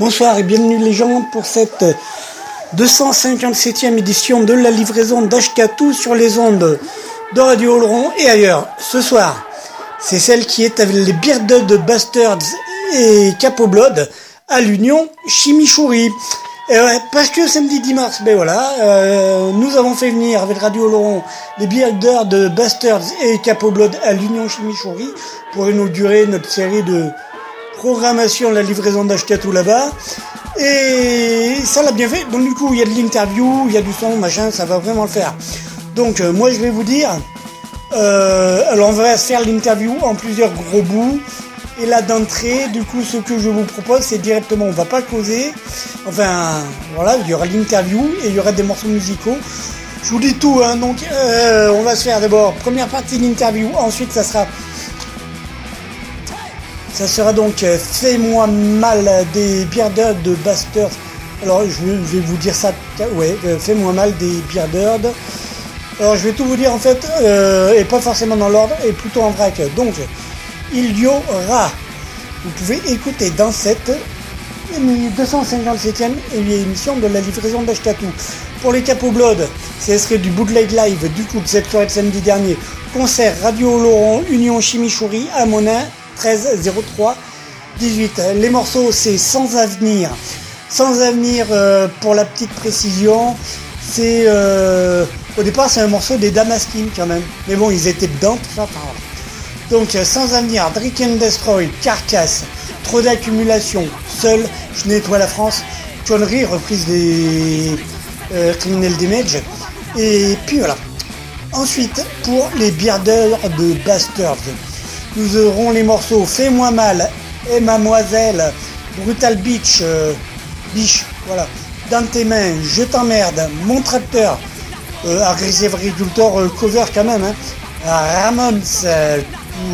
Bonsoir et bienvenue les gens pour cette 257e édition de la livraison d'Ashkatou sur les ondes de Radio Oloron et ailleurs. Ce soir, c'est celle qui est avec les de Bastards et Capo Blood à l'Union Chimichouri. Parce que samedi 10 mars, ben voilà, euh, nous avons fait venir avec Radio Oloron les Bearded de Bastards et Capo Blood à l'Union Chimichouri pour inaugurer notre série de programmation la livraison d'Ashkatou là-bas. Et ça l'a bien fait. Donc du coup, il y a de l'interview, il y a du son, machin, ça va vraiment le faire. Donc euh, moi, je vais vous dire, euh, alors on va faire l'interview en plusieurs gros bouts. Et là d'entrée, du coup, ce que je vous propose, c'est directement, on va pas causer. Enfin, voilà, il y aura l'interview et il y aura des morceaux musicaux. Je vous dis tout, hein, donc euh, on va se faire d'abord première partie de l'interview, ensuite ça sera ça sera donc euh, Fais-moi mal des Bearded de Bastards. Alors je vais vous dire ça, ouais, euh, Fais-moi mal des Bearded. Alors je vais tout vous dire en fait, euh, et pas forcément dans l'ordre, et plutôt en vrac. Donc, il y aura, vous pouvez écouter dans cette 257e émission de la livraison d'Ashkatou. Pour les Capo Blood, ce serait du bootleg live du coup de cette soirée samedi dernier. Concert Radio Laurent, Union Chimichouri à Monin, 13 03 18. Les morceaux c'est Sans Avenir. Sans Avenir, euh, pour la petite précision, c'est euh, au départ c'est un morceau des Damaskin quand même. Mais bon, ils étaient dedans, tout ça. Donc euh, Sans Avenir, Drick and Destroy, Carcasse, Trop d'accumulation, Seul, Je nettoie la France, Connerie, reprise des euh, Criminal Damage. Et puis voilà. Ensuite, pour les Bearders de Bastards, nous aurons les morceaux Fais-moi mal et Mademoiselle, Brutal Beach, euh, Biche, voilà. Dans tes mains, Je t'emmerde, Mon tracteur, euh, agriculteur euh, cover quand même, hein. Ramones, euh,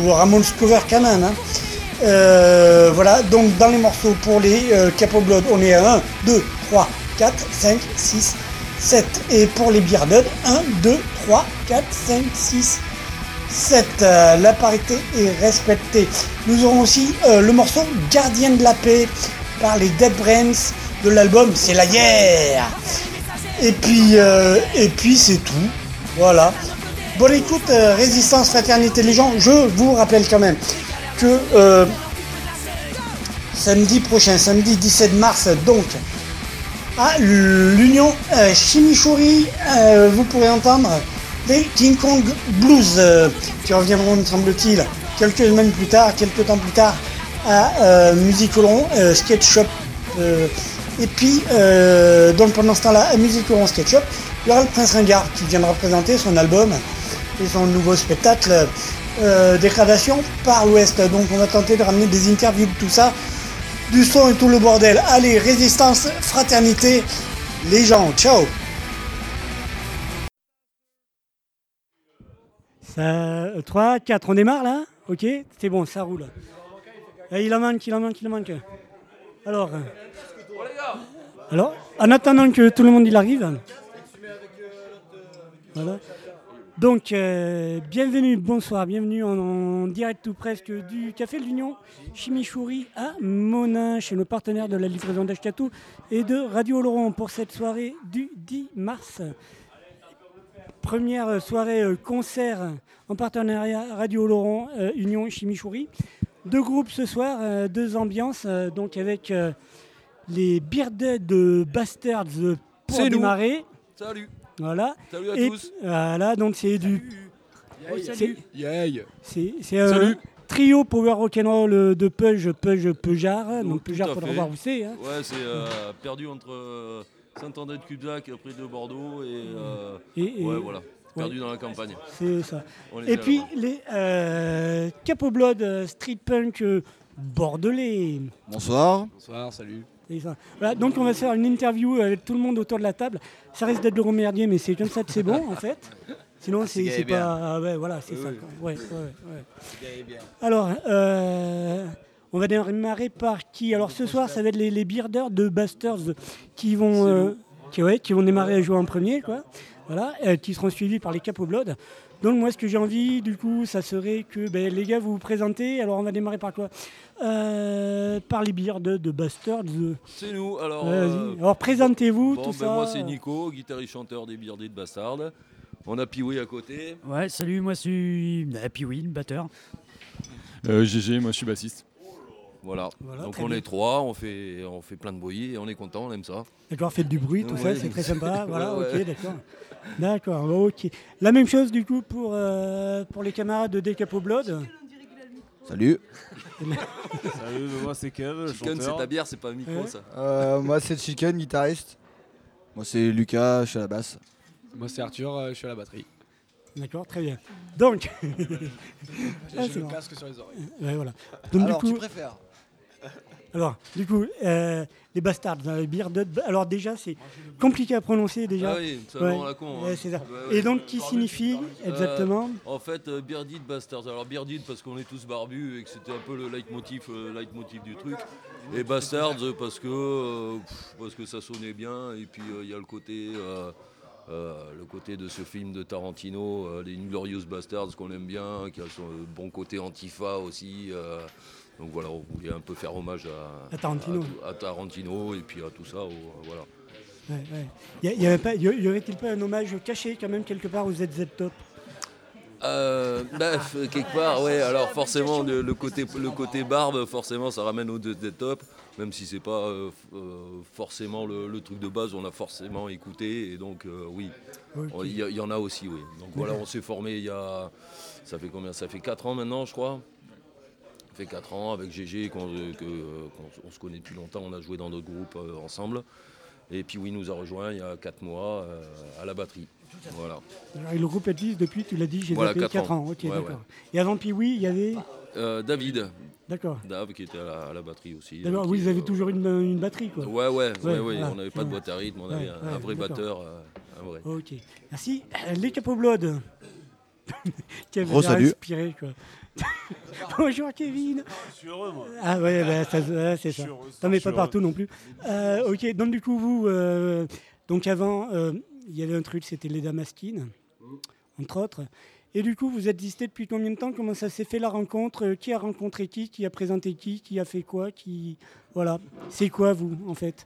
ou Ramones cover quand même, hein. Euh, voilà, donc dans les morceaux pour les euh, Capo Blood, on est à 1, 2, 3, 4, 5, 6, 7. Et pour les Bearded, 1, 2, 3, 4, 5, 6, 7. Euh, la parité est respectée. Nous aurons aussi euh, le morceau Gardien de la paix par les Dead Brains de l'album C'est la guerre. Et puis, euh, c'est tout. Voilà. Bonne écoute, résistance, fraternité, les gens. Je vous rappelle quand même que samedi prochain, samedi 17 mars, donc, à l'Union Chimichurri, vous pourrez entendre les King Kong Blues euh, qui reviendront, me semble-t-il, quelques semaines plus tard, quelques temps plus tard, à euh, Musique Oloron, euh, Sketch Shop. euh, et puis, donc pendant ce temps-là, à Musique Oloron Sketch Shop, il y aura le Prince Ringard qui viendra présenter son album et son nouveau spectacle Dégradation par l'Ouest. Donc on va tenter de ramener des interviews de tout ça, du son et tout le bordel. Allez, résistance, fraternité, les gens, ciao Ça, 3, 4, on démarre là? Ok, c'est bon, ça roule. Eh, il en manque, il en manque, il en manque. Alors, euh, alors, en attendant que tout le monde arrive, voilà. Donc, euh, bienvenue, bonsoir, bienvenue en, direct tout presque du Café de l'Union Chimichouri à Monin, chez nos partenaires de la livraison d'Ashkatou et de Radio Oloron pour cette soirée du 10 mars. Première soirée euh, concert en partenariat Radio Oloron, euh, Union Chimichouri. deux groupes ce soir, euh, deux ambiances, euh, donc avec euh, les Bearded de Bastards euh, pour C'est nous. démarrer. Salut. Voilà. Salut à Et tous. voilà, donc c'est du. c'est- Yay. C'est Salut. trio power rock'n'roll euh, de Peuge, Peuge, Peujard. Donc Peujard, à faudra voir où c'est. hein. Ouais, c'est euh, perdu entre euh, Saint-André de Cubzac, après de Bordeaux, et, euh, Et- et- ouais, voilà, perdu dans la campagne. C'est ça. Et puis les euh, Capo Blood euh, Street Punk euh, bordelais. Bonsoir. Bonsoir, salut. Ça. Voilà, donc on va se faire une interview avec tout le monde autour de la table. Ça risque d'être le merdier, mais c'est comme ça que c'est bon en fait. Sinon c'est gay c'est pas. ah ouais, voilà, c'est Oui, ça. oui. quoi. Ouais, ouais, ouais. Alors, euh, on va démarrer par qui? Alors ce soir, ça va être les, les Bearders de Busters qui vont, euh, qui, ouais, qui vont démarrer à jouer en premier, quoi. Voilà, euh, qui seront suivis par les Capo Blood. Donc moi, ce que j'ai envie, du coup, ça serait que ben, les gars, vous vous présentez. Alors on va démarrer par quoi? Euh, Par les Bearders de Busters. C'est nous, alors. Euh, Alors présentez-vous, bon, tout ben, ça. Moi, c'est Nico, guitariste chanteur des Beardés de Bastard. On a Piwé à côté. Ouais, salut, moi c'est Will, batteur. Euh, GG, moi je suis bassiste. Voilà. Voilà, Donc on bien. est trois, on fait, on fait plein de bruit et on est content, on aime ça. D'accord, faites du bruit, tout ça, c'est très sympa. Voilà, Ouais, ok, d'accord. D'accord, ok. La même chose du coup pour, euh, pour les camarades de Decapo Blood. Salut. Salut, moi c'est Kev, Chicken, c'est ta bière, c'est pas un micro Ouais. ça. Euh, moi c'est Chicken, guitariste. Moi c'est Lucas, je suis à la basse. Moi c'est Arthur, euh, je suis à la batterie. D'accord, très bien. Donc, Ah, J'ai c'est le bon. casque sur les oreilles. ouais, voilà. Donc, Alors du tu préfères alors, du coup euh, les bastards, Bearded. Alors déjà, c'est compliqué à prononcer déjà. Ah oui, ça Ouais. la con. Hein. ça. Ouais. Et donc, qui signifie exactement En fait, euh, Bearded Bastards. Alors Bearded parce qu'on est tous barbus et que c'était un peu le leitmotiv, euh, leitmotiv du truc. Et Bastards euh, parce que euh, pff, parce que ça sonnait bien. Et puis euh, il y a le côté euh, euh, le côté de ce film de Tarantino, euh, les Inglorious Bastards qu'on aime bien, qui a son euh, bon côté antifa aussi. euh, donc voilà, on voulait un peu faire hommage à, À Tarantino. à Tarantino et puis à tout ça. au- voilà. Ouais, ouais. Y, a- y avait pas- y y aurait-il pas un hommage caché quand même quelque part aux ZZ Top? Euh, bah, quelque part, ouais. Alors forcément, le, le côté, le côté barbe, forcément, ça ramène au des top. Même si c'est pas euh, euh, forcément le, le truc de base, on a forcément écouté. Et donc, euh, oui, il y, il y en a aussi, oui. Donc voilà, on s'est formé il y a. Ça fait combien? Ça fait 4 ans maintenant, je crois. Fait 4 ans avec GG, qu'on euh, euh, on se connaît depuis longtemps. On a joué dans notre groupe euh, ensemble. Et puis, oui, nous a rejoint il y a 4 mois euh, à la batterie. Voilà. Alors, et le groupe existe depuis, tu l'as dit, j'ai Voilà, zappé quatre 4 ans. ans. Ok, Ouais, d'accord. ouais. Et avant Piwi, il y avait. Euh, David, D'accord. Dave qui était à la, à la batterie aussi. D'accord, oui, il- vous avez euh, toujours une, une batterie, quoi. Ouais, ouais, ouais, Ouais, ouais, voilà. on n'avait pas de boîte à rythme, on Ouais, avait un, vrai d'accord. batteur, euh, un vrai. Ok, merci. Les Capo Blood. qui avait l'air salut. inspiré, quoi. Bonjour Kevin. Je suis heureux moi. Ah ouais, bah, ça, ouais, c'est ça. Je suis heureux, Non mais pas partout non plus. Euh, ok, donc du coup vous, euh, donc avant, euh, il y avait un truc, c'était les Damaskines, entre autres. Et du coup, vous existez depuis combien de temps? Comment ça s'est fait la rencontre? Qui a rencontré qui? Qui a présenté qui? Qui a fait quoi? Qui voilà. C'est quoi vous en fait?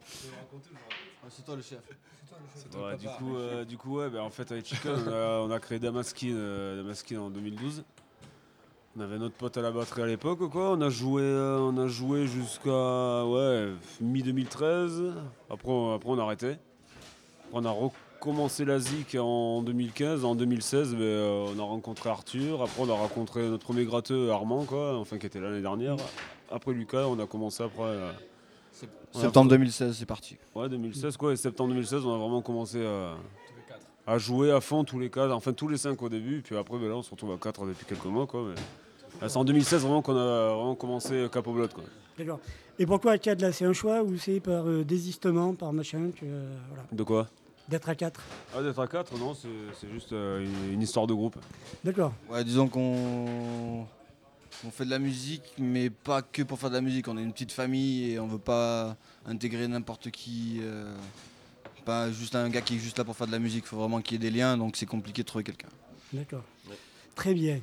C'est toi le chef. Ouais, du, coup, euh, du coup, ouais, bah, en fait, avec Chicken, on a, on a créé Damaskin, euh, Damaskin en 2012. On avait notre pote à la batterie à l'époque, quoi. On a joué, euh, on a joué jusqu'à ouais, mi-2013. Après, on- après, on a arrêté. Après, on a recommencé la ZIC en 2015. En 2016, ben, euh, on a rencontré Arthur. Après, on a rencontré notre premier gratteux, Armand, quoi, enfin, qui était l'année dernière. Après Lucas, on a commencé après. euh, a- Septembre 2016, c'est parti. Ouais, 2016 quoi, et septembre 2016, on a vraiment commencé à, à jouer à fond tous les quatre, enfin tous les cinq au début, puis après ben là on se retrouve à quatre depuis quelques mois quoi. Mais... Là, C'est en 2016 vraiment qu'on a vraiment commencé Capo Blood quoi. D'accord. Et pourquoi à 4 là C'est un choix ou c'est par euh, désistement, par machin que euh, voilà, De quoi? D'être à 4 Ah d'être à 4 non, c'est c'est juste euh, une, une histoire de groupe. D'accord. Ouais, disons qu'on on fait de la musique, mais pas que pour faire de la musique. On est une petite famille et on veut pas intégrer n'importe qui. euh, pas juste un gars qui est juste là pour faire de la musique. Il faut vraiment qu'il y ait des liens, donc c'est compliqué de trouver quelqu'un. D'accord. Très bien.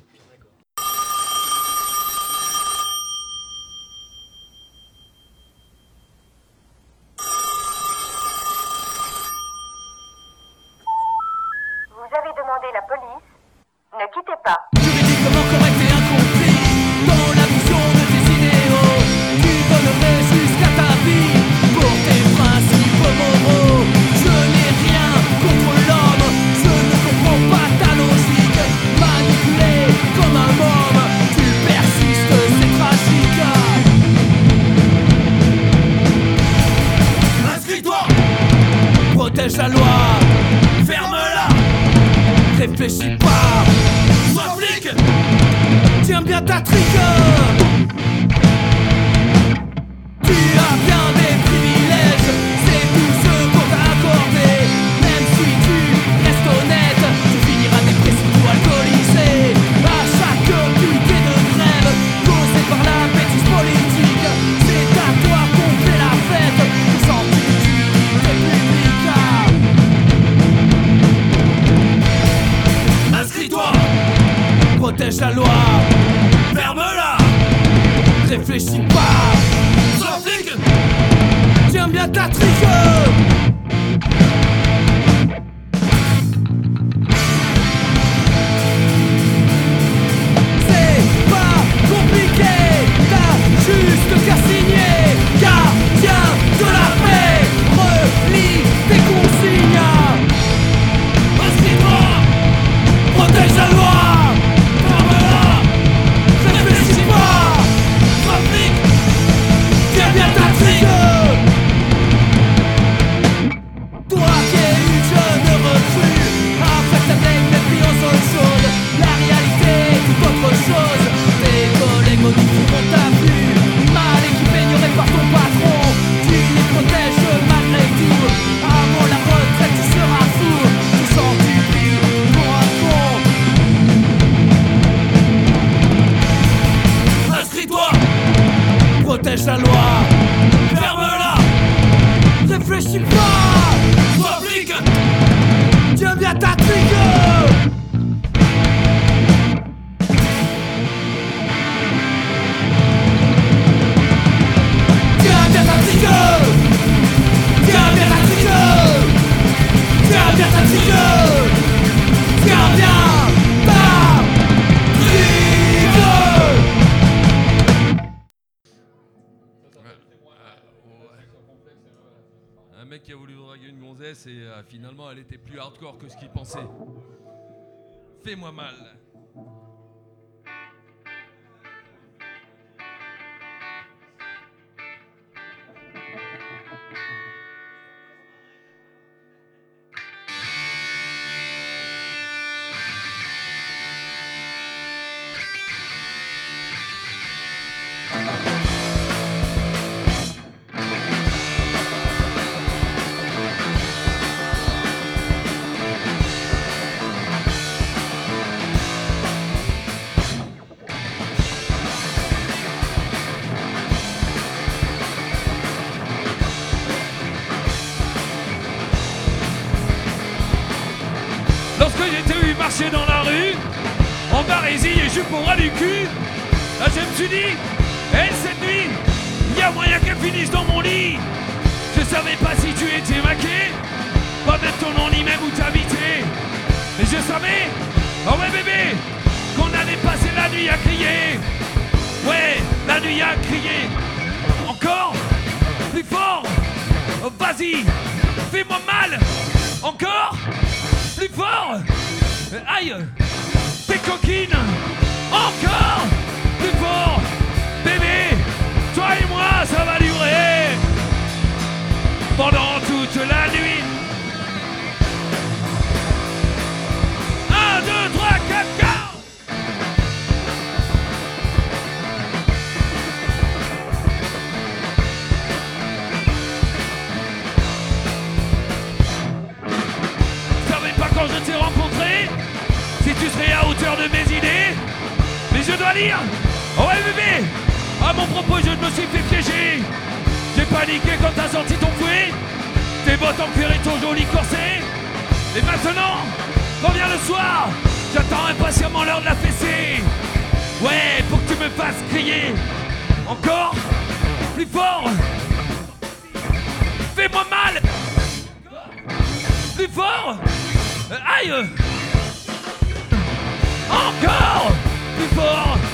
Était plus hardcore que ce qu'il pensait. Fais-moi mal. Cul, là je me suis dit, elle cette nuit, il y a moyen qu'elle finisse dans mon lit. Je savais pas si tu étais maqué, pas même ton nom ni même où t'habitais. Mais je savais, oh ouais bébé, qu'on allait passer la nuit à crier. Ouais, la nuit à crier. Encore Plus fort Oh, Vas-y Fais-moi mal Encore Plus fort Aïe T'es coquine Encore Plus fort. Bébé Toi et moi, ça va durer. Pendant toute la nuit Oh ouais bébé, à mon propos je me suis fait piéger. J'ai paniqué quand t'as sorti ton fouet, tes bottes en cuir et ton joli corset. Et maintenant, quand vient le soir, j'attends impatiemment l'heure de la fessée. Ouais, pour que tu me fasses crier. Encore Plus fort Fais-moi mal plus fort Aïe Encore Plus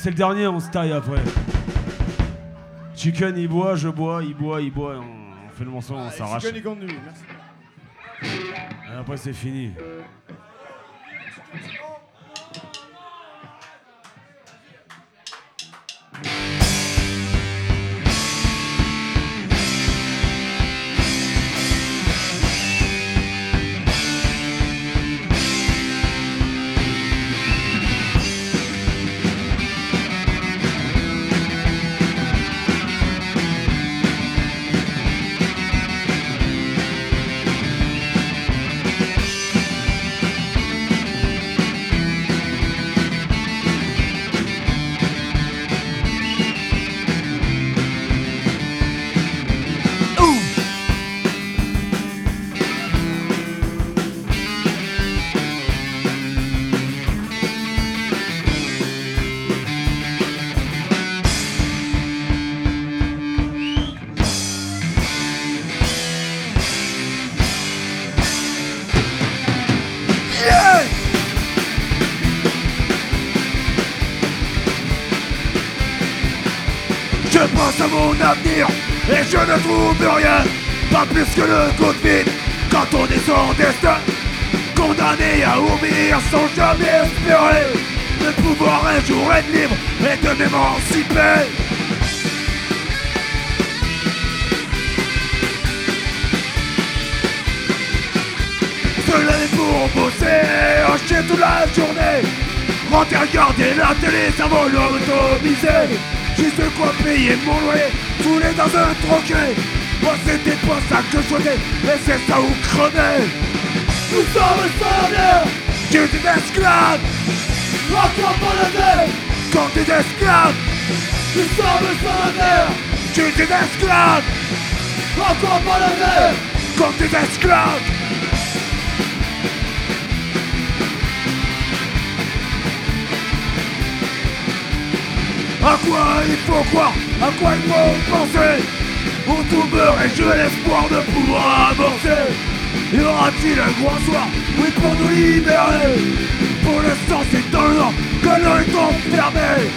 c'est le dernier, on se taille après. Chicken, il boit, je bois, il boit, il boit, on, on fait le morceau, on s'arrache. Chicken, il continue, merci. Et après, c'est fini. Mon avenir et je ne trouve rien, pas plus que le coup de vide quand on est son destin. Condamné à oublier sans jamais espérer de pouvoir un jour être libre et de m'émanciper. Se lever pour bosser, acheter toute la journée Rentrer regarder la télé, ça vaut l'automiser Juste quoi payer mon loyer, fouler dans un troquet. Moi c'était pas ça que je souhaitais, mais c'est ça où crever. Nous sommes soldats Tu des esclaves Encore pour le dé Quand des esclaves Nous sommes soldats Tu des esclaves Encore pour le dé Quand des esclaves À quoi il faut croire À quoi il faut penser Au tout meurt et j'ai l'espoir de pouvoir avancer Y aura-t-il un grand soir Oui pour nous libérer Pour l'instant c'est dans le nord que l'on est enfermé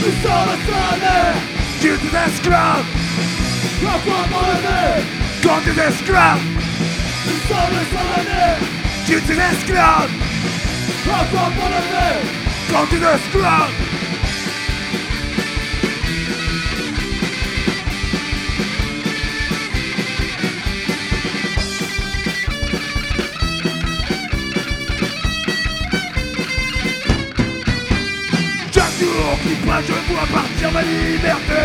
Nous sommes mer Dieu des esclaves pour le nez Quand des esclaves Nous sommes mer Dieu des esclaves pour le nez Quand des esclaves je vois partir ma liberté.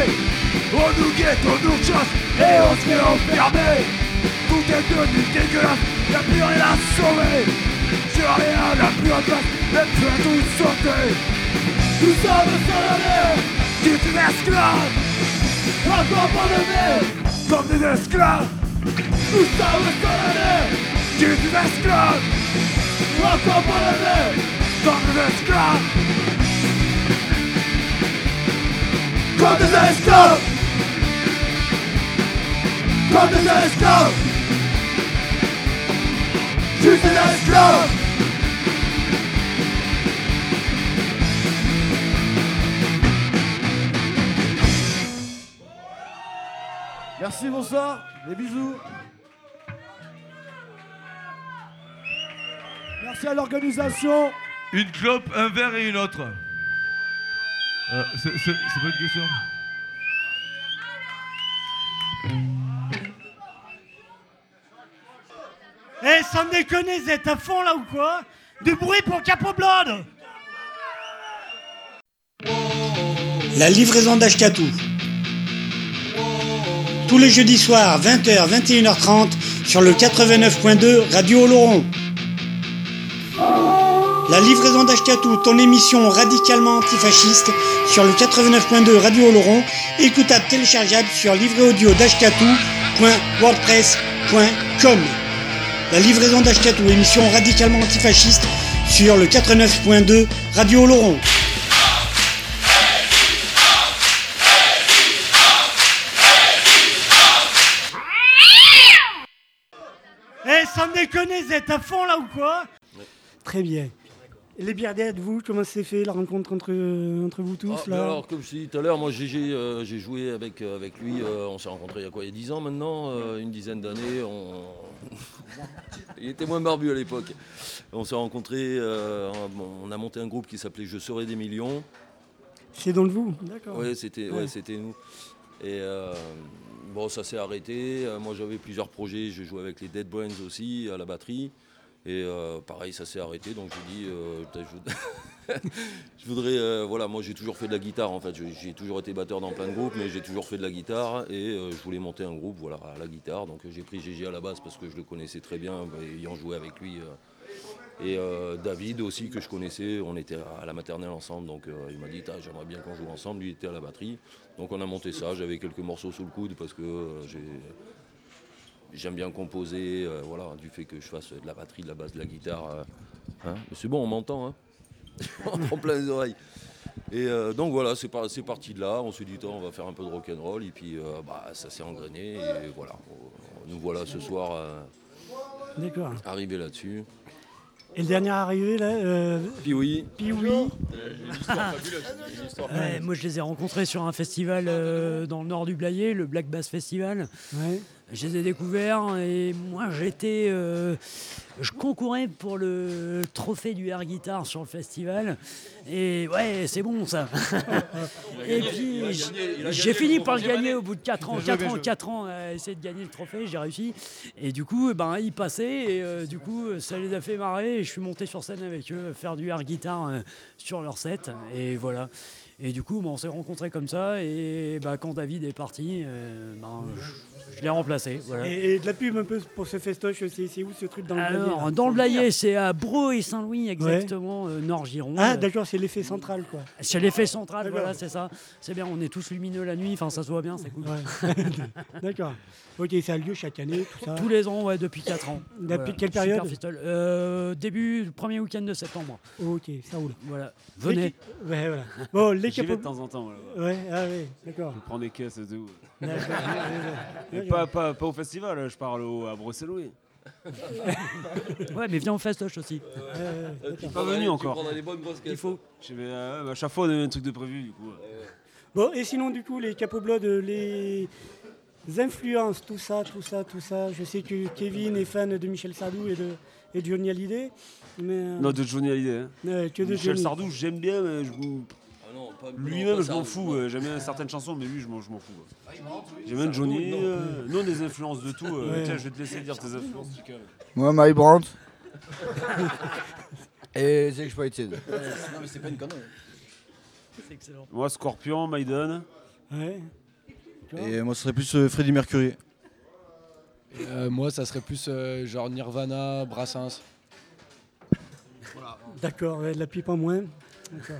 On nous guette, on nous chasse et on se fait enfermer. Tout est devenu dégueulasse, y'a plus rien à sauver. Sur rien, n'a plus en place, même plus à tout sauter. Nous sommes la tu es esclave. Encore nez, comme des esclaves. Nous sommes la tu es esclave. Encore nez, comme des esclaves. Comme des esclaves Comme des esclaves Je suis esclave Merci, bonsoir. Des bisous. Merci à l'organisation. Une clope, un verre et une autre. Euh, c'est pas une question. Eh, sans déconner, vous êtes à fond là ou quoi? Du bruit pour Capo Blood La livraison d'Ashkatu. Tous les jeudis soirs, 20h, 21h30, sur le 89.2 Radio Oloron. La livraison d'Ashkatu, ton émission radicalement antifasciste, sur le 89.2 Radio Oloron, écoutable téléchargeable sur livréaudio.wordpress.com. La livraison d'Ashkatou, émission radicalement antifasciste sur le 89.2 Radio Oloron. Eh, sans déconner, vous êtes à fond là ou quoi? Très bien. Les Beardhead, vous, comment s'est fait la rencontre entre, entre vous tous Ah, là alors, comme je t'ai dit tout à l'heure, moi j'ai euh, joué avec, euh, avec lui, euh, on s'est rencontrés il y a quoi Il y a 10 ans maintenant, euh, une dizaine d'années. On... il était moins barbu à l'époque. On s'est rencontrés, on a monté un groupe qui s'appelait Je serai des millions. C'est donc vous, d'accord. Oui, c'était ouais. Nous. Et bon, ça s'est arrêté. Moi, j'avais plusieurs projets. Je jouais avec les Dead Brains aussi à la batterie. Et euh, pareil, ça s'est arrêté. Donc, j'ai dit, euh, je je voudrais. euh, voilà, moi, j'ai toujours fait de la guitare. En fait, j'ai toujours été batteur dans plein de groupes, mais j'ai toujours fait de la guitare. Et euh, je voulais monter un groupe, voilà, à la guitare. Donc, j'ai pris GG à la base parce que je le connaissais très bien, bah, ayant joué avec lui. et David aussi, que je connaissais, on était à la maternelle ensemble, donc il m'a dit j'aimerais bien qu'on joue ensemble, lui était à la batterie. Donc on a monté ça, j'avais quelques morceaux sous le coude parce que j'ai- j'aime bien composer, euh, voilà, du fait que je fasse de la batterie, de la basse, de la guitare. euh, hein. Mais c'est bon, on m'entend, hein on prend plein les oreilles. Et euh, donc voilà, c'est par- c'est parti de là, on s'est dit on va faire un peu de rock'n'roll, et puis euh, bah, ça s'est engrainé, et voilà, nous voilà ce soir euh, arrivés là-dessus. Et le dernier arrivé, là euh, Puis oui. Puis oui. Ouais, moi, je les ai rencontrés sur un festival euh, dans le nord du Blayais, le Black Bass Festival. Ouais. Je les ai découverts et moi, j'étais. euh, je concourais pour le trophée du air guitar sur le festival. Et ouais, c'est bon ça. et puis, j'ai fini par le gagner au bout de 4 ans. Bien joué, 4 bien ans, joué. 4 ans à essayer de gagner le trophée, j'ai réussi. Et du coup, ben, ils passaient et euh, du coup, ça les a fait marrer. Et je suis monté sur scène avec eux, faire du air guitar euh, sur leur set. Et voilà. Et du coup, ben, on s'est rencontrés comme ça. Et ben, quand David est parti, euh, ben, je, je l'ai remplacé. Voilà. Et, et de la pub un peu pour ce festoche, c'est où ce truc dans le Alors, là dans le Blayais, c'est à Bro et Saint-Louis, exactement, euh, Nord-Gironde. Ah, d'accord, c'est l'effet central, quoi. C'est l'effet central, voilà, c'est ça. C'est bien, on est tous lumineux la nuit, enfin ça se voit bien, c'est cool. Ouais. D'accord. Ok, ça a lieu chaque année, tout ça. Tous les ans, ouais, depuis 4 ans. Depuis quelle Super période? Euh, Début, premier week-end de septembre. Ok, ça roule. Voilà, venez. Ouais, voilà. Bon, les J'y vais de temps en temps. Ouais, ah ouais, d'accord. Je prends des caisses et tout. Mais pas, pas, pas au festival, je parle au, à Bruxelles. ouais, mais viens au festoche aussi. Je suis pas venu encore. Il faut. Je vais, euh, bah, à chaque fois, on a un truc de prévu, du coup. Bon, et sinon, du coup, les Capo Blood, euh, les influences, tout ça, tout ça, tout ça. Je sais que Kevin est fan de Michel Sardou et de, et Johnny Hallyday. Mais, euh, Non, de Johnny Hallyday. hein. Ouais, que de Michel Johnny. Sardou, j'aime bien, mais je- lui-même, je m'en fous. euh, J'aime bien certaines chansons, mais lui, je m'en je m'en fous. quoi. J'aime bien Johnny. non. euh, Nous, on a des influences de tout. euh, Ouais. Tiens, je vais te laisser dire tes influences. Moi, Mary Brandt. Et The Exploited. Non, mais c'est pas une connerie. C'est excellent. Moi, Scorpion, Maiden. Ouais. Et moi, ce serait plus euh, Freddie Mercury. Euh, moi, ça serait plus euh, genre Nirvana, Brassens. D'accord, ouais, de la pipe en moins. D'accord.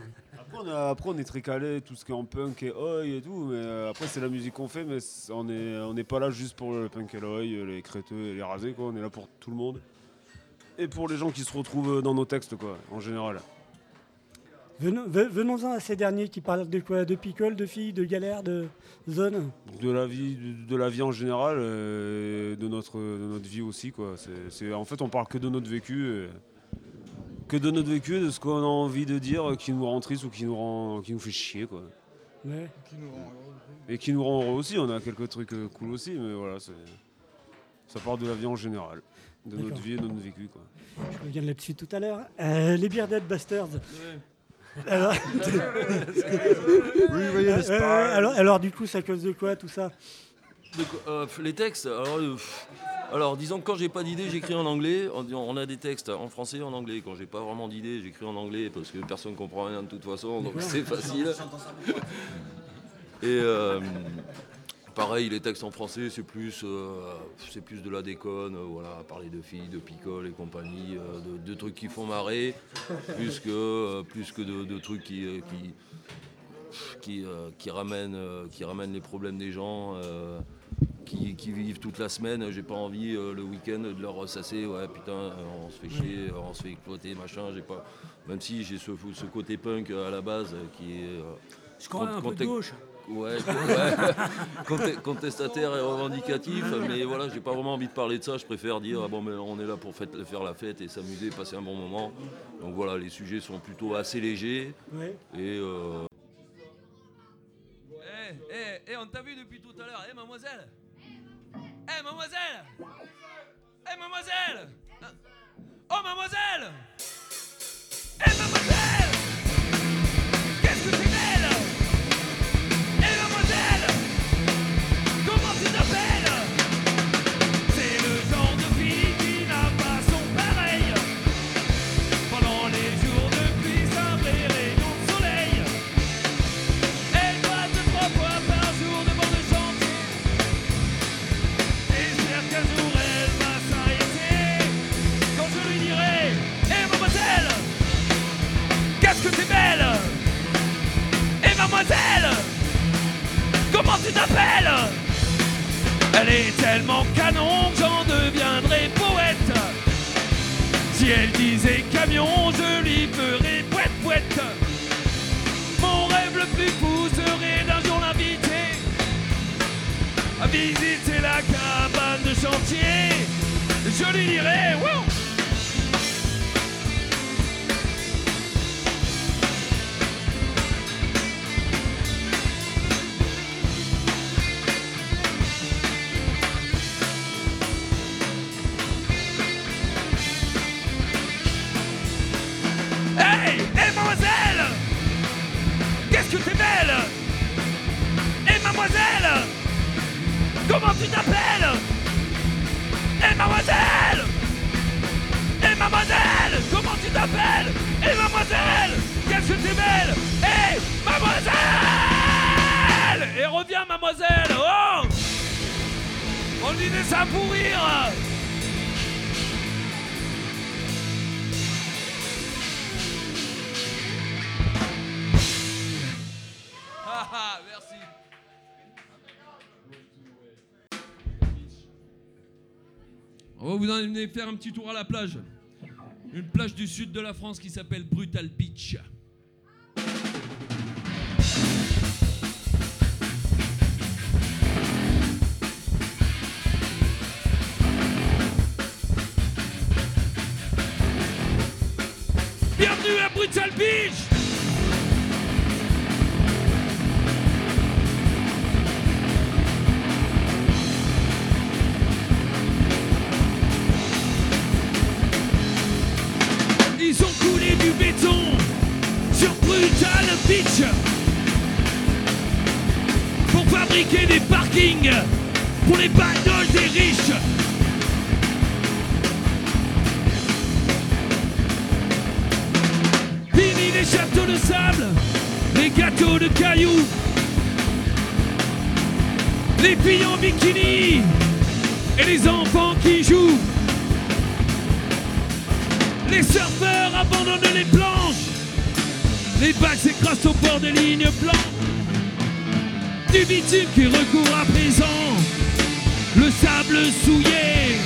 Après on, a- après, on est très calé, tout ce qui est en punk et oi et tout. Mais euh, après, c'est la musique qu'on fait, mais c'est- on n'est on n'est pas là juste pour le punk et l'oi, les créteux et les rasés. Quoi. On est là pour tout le monde. Et pour les gens qui se retrouvent dans nos textes, quoi, en général. Venons- ve- Venons-en à ces derniers qui parlent de quoi? De picole, de filles, de galères, de zone de la vie de, de la vie en général euh, de notre de notre vie aussi quoi c'est c'est- en fait on parle que de notre vécu euh, que de notre vécu de ce qu'on a envie de dire euh, qui nous rend triste ou qui nous rend qui nous fait chier quoi. Ouais. et qui nous rend heureux aussi. On a quelques trucs euh, cool aussi mais voilà c'est ça part de la vie en général de notre vie et de notre vécu quoi. Je reviens là-dessus tout à l'heure. Euh, les Bearded Busters. Alors... Oui, Euh, alors, alors, du coup, ça cause de quoi tout ça? De quoi- euh, pff, les textes, alors, euh, alors, disons que quand j'ai pas d'idée, j'écris en anglais. On, a des textes en français et en anglais. Quand j'ai pas vraiment d'idée, j'écris en anglais parce que personne comprend rien de toute façon, donc c'est facile. Et euh, pareil, les textes en français, c'est plus, euh, c'est plus de la déconne, euh, voilà, parler de filles, de picole et compagnie, de, de trucs qui font marrer, plus que, plus que de, de trucs qui, qui, qui, qui ramènent, qui ramènent les problèmes des gens. Qui, qui vivent toute la semaine, j'ai pas envie euh, le week-end de leur ressasser, ouais putain, euh, on se fait chier, on se fait exploiter, machin, j'ai pas. Même si j'ai ce, ce côté punk euh, à la base qui est. euh, quand même un peu de gauche. Ouais, ouais. Conte- contestataire et revendicatif, mais voilà, j'ai pas vraiment envie de parler de ça. Je préfère dire ah bon, mais on est là pour fête- faire la fête et s'amuser, passer un bon moment. Donc voilà, les sujets sont plutôt assez légers. Ouais. Et euh, Eh, eh, eh, on t'a vu depuis tout à l'heure, eh mademoiselle Eh mademoiselle. Eh mademoiselle. Oh mademoiselle. Mademoiselle Tu t'appelles Elle est tellement canon que j'en deviendrai poète. Si elle disait camion, je lui ferais pouette pouette. Mon rêve le plus fou serait d'un jour l'inviter à visiter la cabane de chantier. Je lui dirais, wow faire un petit tour à la plage. Une plage du sud de la France qui s'appelle Brutal Beach. Pour fabriquer des parkings pour les bagnoles des riches. Fini les châteaux de sable, les gâteaux de cailloux, les filles en bikini et les enfants qui jouent. Les surfeurs abandonnent les planches. Les vagues s'écrasent au bord des lignes blanches. Du bitume qui recouvre à présent le sable souillé.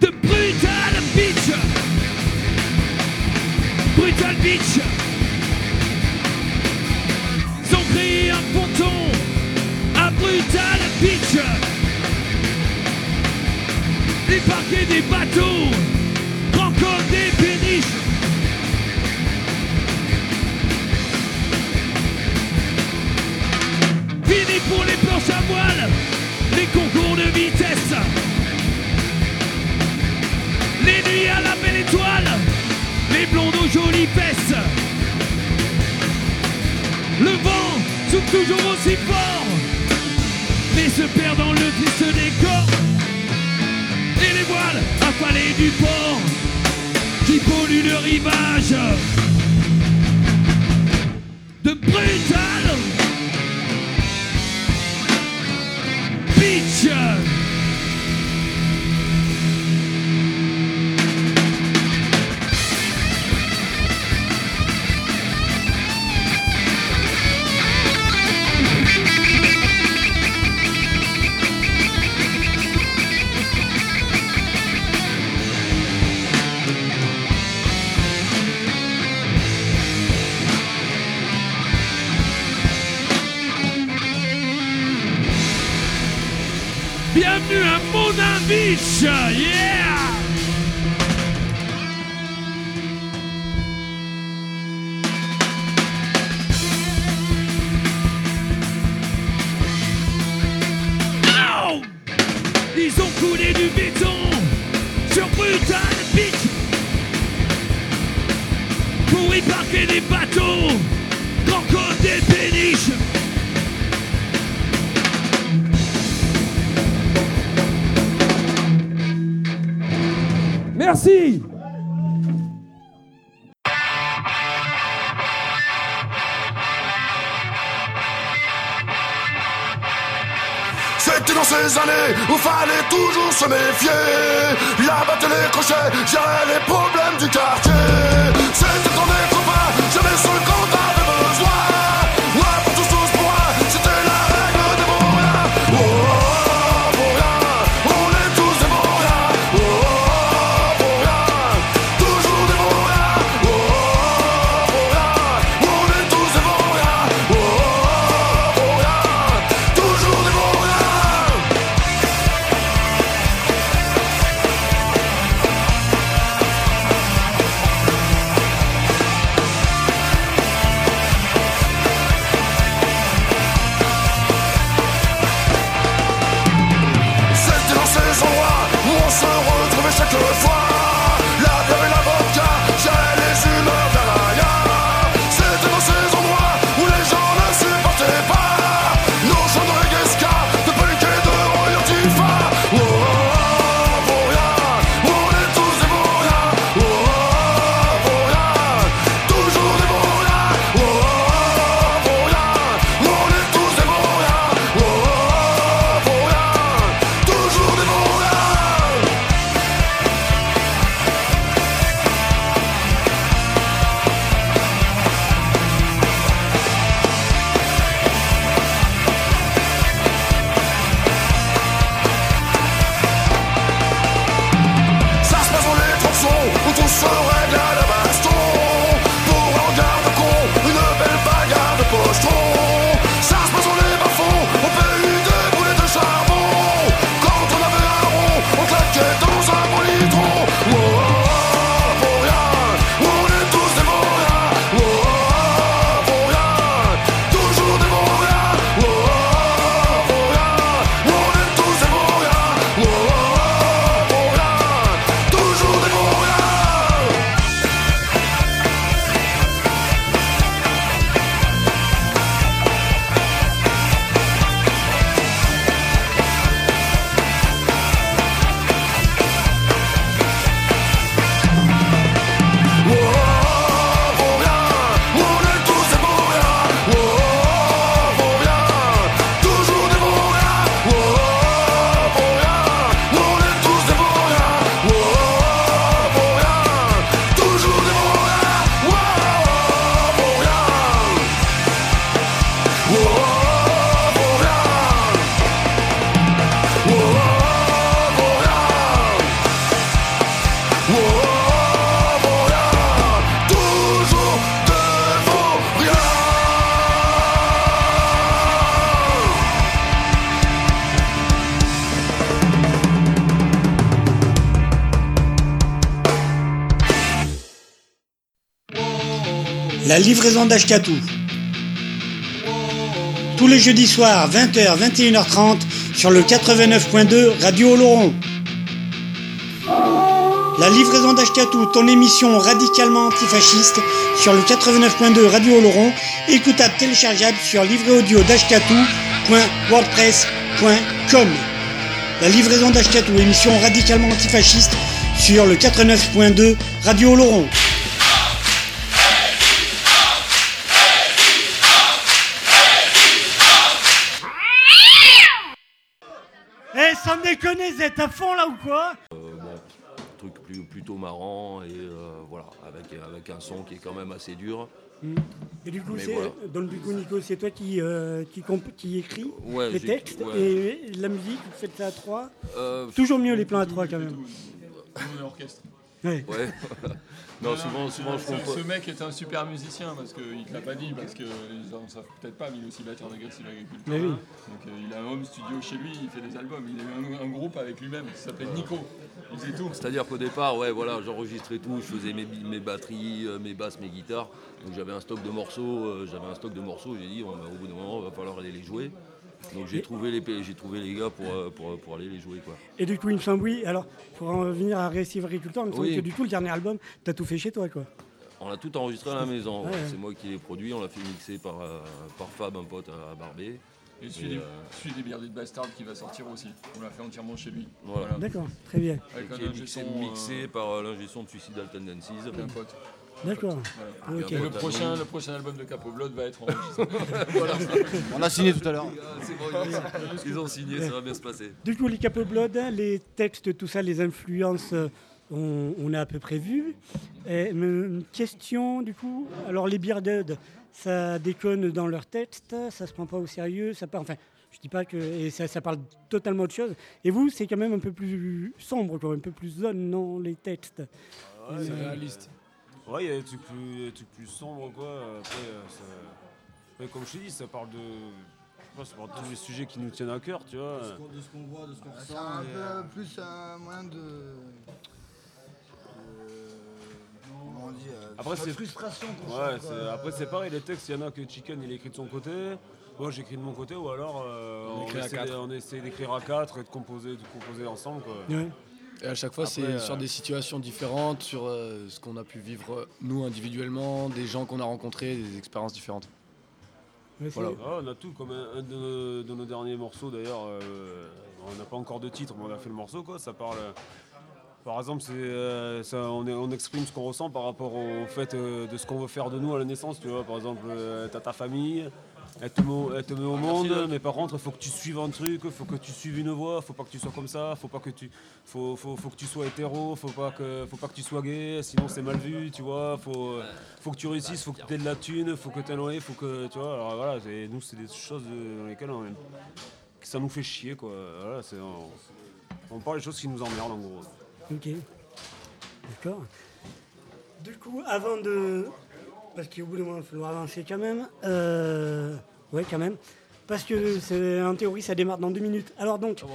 De Brutal Beach. Brutal Beach. Ils ont un ponton à Brutal Beach débarquer des bateaux, comme des pour les planches à voile, les concours de vitesse. Les nuits à la belle étoile, les blondes aux jolies fesses. Le vent souffle toujours aussi fort, mais se perd dans le triste décor et les voiles affalées du port qui polluent le rivage de Brutal Action! dans ces années où fallait toujours se méfier. Là-bas, les crochets, gérer les problèmes du quartier. La livraison d'Ashkatou. Tous les jeudis soirs, 20h, 21h30, sur le 89.2 Radio Oloron. La livraison d'Ashkatou, ton émission radicalement antifasciste, sur le 89.2 Radio Oloron, écoutable, téléchargeable sur livréaudio.wordpress.com. La livraison d'Ashkatou, émission radicalement antifasciste, sur le 89.2 Radio Oloron. à fond là ou quoi euh, truc plutôt marrant et voilà, avec, avec un son qui est quand même assez dur. Et du coup, dans le Bigo Nico, c'est toi qui, qui, qui écris les textes et la musique, vous faites ça à trois. Toujours mieux les plans à trois quand même. Tout, tout, tout, orchestre. Ouais non, souvent, souvent je ce, comprends. ce mec est un super musicien parce qu'il te l'a pas dit, parce qu'ils en savent peut-être pas, mais il est aussi batteur d'Aggressive Agriculture. Mais oui. Donc euh, il a un home studio chez lui, il fait des albums. Il a eu un, un groupe avec lui-même qui s'appelait Nico. Il faisait tout. C'est-à-dire qu'au départ, ouais, voilà, j'enregistrais tout, je faisais mes, mes batteries, euh, mes basses, mes guitares. Donc j'avais un stock de morceaux, euh, j'avais un stock de morceaux. J'ai dit, bah, au bout d'un moment, il va falloir aller les jouer. Donc j'ai trouvé les, j'ai trouvé les gars pour, euh, pour, pour aller les jouer, quoi. Et du coup, il me semble, oui, alors, pour en revenir à Récif Agriculteur, il me semble Oui. que du coup, le dernier album, t'as tout fait chez toi, quoi. On a tout enregistré à la maison. Ouais, ouais. C'est moi qui l'ai produit. On l'a fait mixer par, euh, par Fab, un pote à Barbé. Et celui, Et, des, euh, celui des Bearded Bastard qui va sortir aussi. On l'a fait entièrement chez lui. Voilà. D'accord, très bien. Avec un qui est mixé, euh, par euh, l'ingé son de Suicidal Tendencies. d'un pote. D'accord. Voilà. Le prochain, le prochain album de Capo Blood va être enregistré. voilà. On a signé tout à l'heure. Bon, ils ont- ils ont signé, ça va bien se passer. Du coup, les Capo Blood, les textes, tout ça, les influences, euh, on, on a à peu près vu. Et, mais une question, du coup, alors les Bearded, ça déconne dans leurs textes, ça se prend pas au sérieux, ça part, enfin, je dis pas que, et ça, ça parle totalement autre chose. Et vous, c'est quand même un peu plus sombre, quoi, un peu plus zone dans les textes. Ouais, C'est euh, réaliste. Ouais, il y a des trucs plus, des trucs plus sombres, quoi. Après, euh, ça- après, comme je t'ai dit, ça parle de. Je sais pas, ça parle de tous les sujets qui nous tiennent à cœur, tu vois. De ce qu'on voit, de ce qu'on C'est un peu plus un moyen de. Comment on dit euh, Après, c'est frustration. Ouais, après c'est pareil, les textes, il y en a que Chicken il écrit de son côté, moi j'écris de mon côté, ou alors euh, On on, essaie, quatre. on essaie d'écrire à quatre et de composer, de composer ensemble. Quoi. Et à chaque fois, c'est euh, sur des situations différentes, sur euh, ce qu'on a pu vivre euh, nous individuellement, des gens qu'on a rencontrés, des expériences différentes. Voilà. Ah, on a tout, comme un, un de, nos, de nos derniers morceaux d'ailleurs, euh, on n'a pas encore de titre, mais on a fait le morceau, quoi. ça parle. Par exemple, c'est, euh, on, est- on exprime ce qu'on ressent par rapport au fait euh, de ce qu'on veut faire de nous à la naissance. Tu vois, par exemple, euh, t'as ta famille, elle te, met, elle te met au monde, mais par contre, il faut que tu suives un truc, il faut que tu suives une voie, faut pas que tu sois comme ça, faut pas que tu, faut, faut, faut que tu sois hétéro, faut pas que, faut pas que tu sois gay, sinon c'est mal vu, tu vois. Faut, euh, faut que tu réussisses, faut que tu aies de la thune, faut que tu aies loyer, faut que, tu vois. Alors voilà, nous c'est des choses euh, dans lesquelles on, ça nous fait chier, quoi. Voilà, on, on parle des choses qui nous emmerdent en gros. Ok. D'accord. Du coup, avant de. Parce qu'au bout d'un moment, il falloir avancer quand même. Euh... Ouais, quand même. Parce que c'est en théorie, ça démarre dans deux minutes. Alors donc.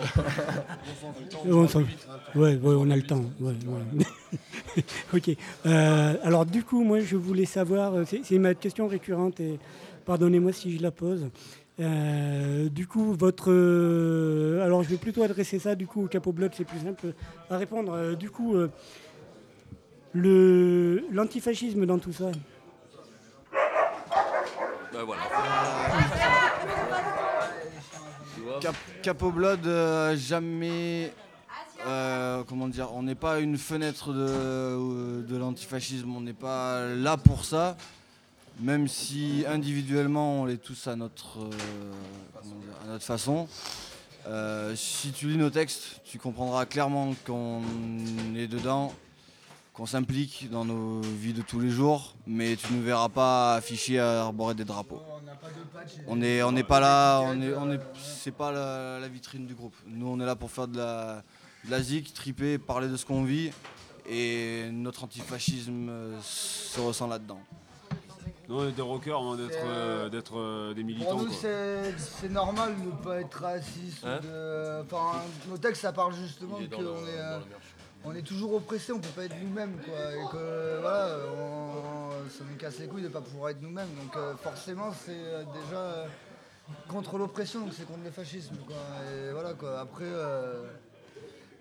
Ouais, ouais, on a le temps. ouais, ouais. ok. Euh, alors du coup, moi, je voulais savoir. euh, C'est ma question récurrente et pardonnez-moi si je la pose. Euh, du coup, votre. euh, alors, je vais plutôt adresser ça du coup au Capo Blood, c'est plus simple à répondre. Euh, du coup, le l'antifascisme dans tout ça. Ben voilà. Euh, jamais. euh, comment dire On n'est pas une fenêtre de, de l'antifascisme, on n'est pas là pour ça. Même si individuellement on l'est tous à notre, euh, à notre façon. Euh, si tu lis nos textes, tu comprendras clairement qu'on est dedans, qu'on s'implique dans nos vies de tous les jours, mais tu ne nous verras pas afficher à arborer des drapeaux. On n'est on n'est pas là, on est, on est, c'est pas la, la vitrine du groupe. Nous, on est là pour faire de la, de la zik, triper, parler de ce qu'on vit, et notre antifascisme euh, se ressent là-dedans. Nous on est des rockers avant d'être, euh, d'être euh, des militants. Pour nous, quoi. c'est c'est normal de ne pas être raciste. Hein de- Enfin, nos textes, ça parle justement Il est dans qu'on le- est, on est toujours oppressé, on peut pas être nous-mêmes. Quoi, et que voilà, on- ça nous casse les couilles de pas pouvoir être nous-mêmes. Donc euh, forcément, c'est euh, déjà euh, contre l'oppression, donc c'est contre le fascisme. Quoi. Et voilà, quoi. Après, euh,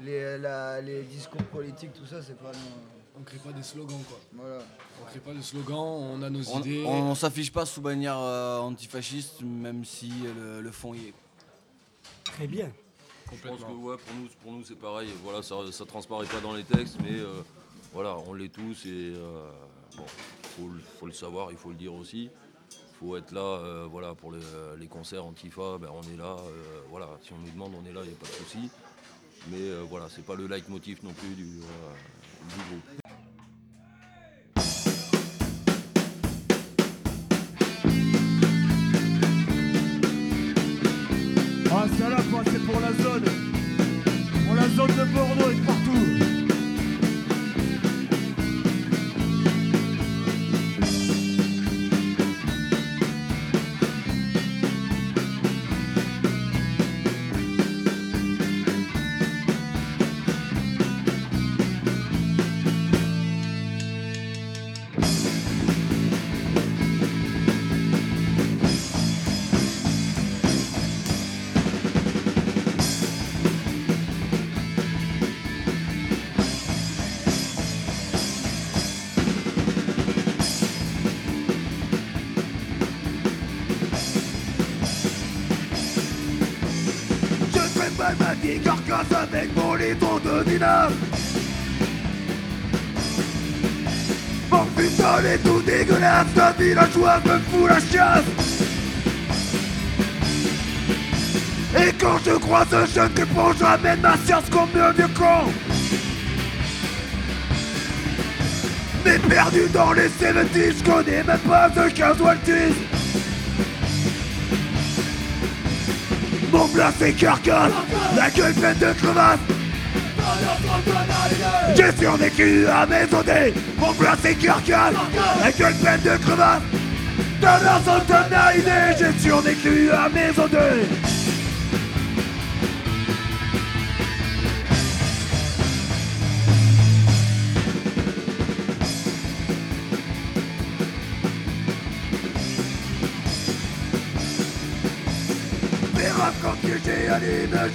les, la- les discours politiques, tout ça, c'est pas. On crée pas des slogans quoi. Voilà. On crée pas de slogans, on a nos On idées. on- on s'affiche pas sous bannière euh, antifasciste, même si le, le fond y est. Très bien. Je pense que ouais, pour nous, pour nous c'est pareil. Voilà, ça, ça transparaît pas dans les textes, mais euh, voilà, on l'est tous et euh, bon, faut, le- faut le savoir, il faut le dire aussi. faut être là, euh, voilà, pour les, les concerts Antifa, ben, on est là, euh, voilà, si on nous demande, on est là, il n'y a pas de souci. Mais voilà, c'est pas le leitmotiv non plus du, du groupe. Avec mon litre de dyname Mon putain est tout dégueulasse, la villageoise me fout la chiasse Et quand je croise un jeune dépend, je ramène ma science comme un vieux con Mais perdu dans les 70, je connais même pas de 15 Waltis Mon plat c'est carcasse, la gueule pleine de crevasses. J'ai survécu à mes odés, mon plat c'est carcasse, la gueule pleine de crevasses. Dans leur zone tonalité, j'ai survécu à mes odés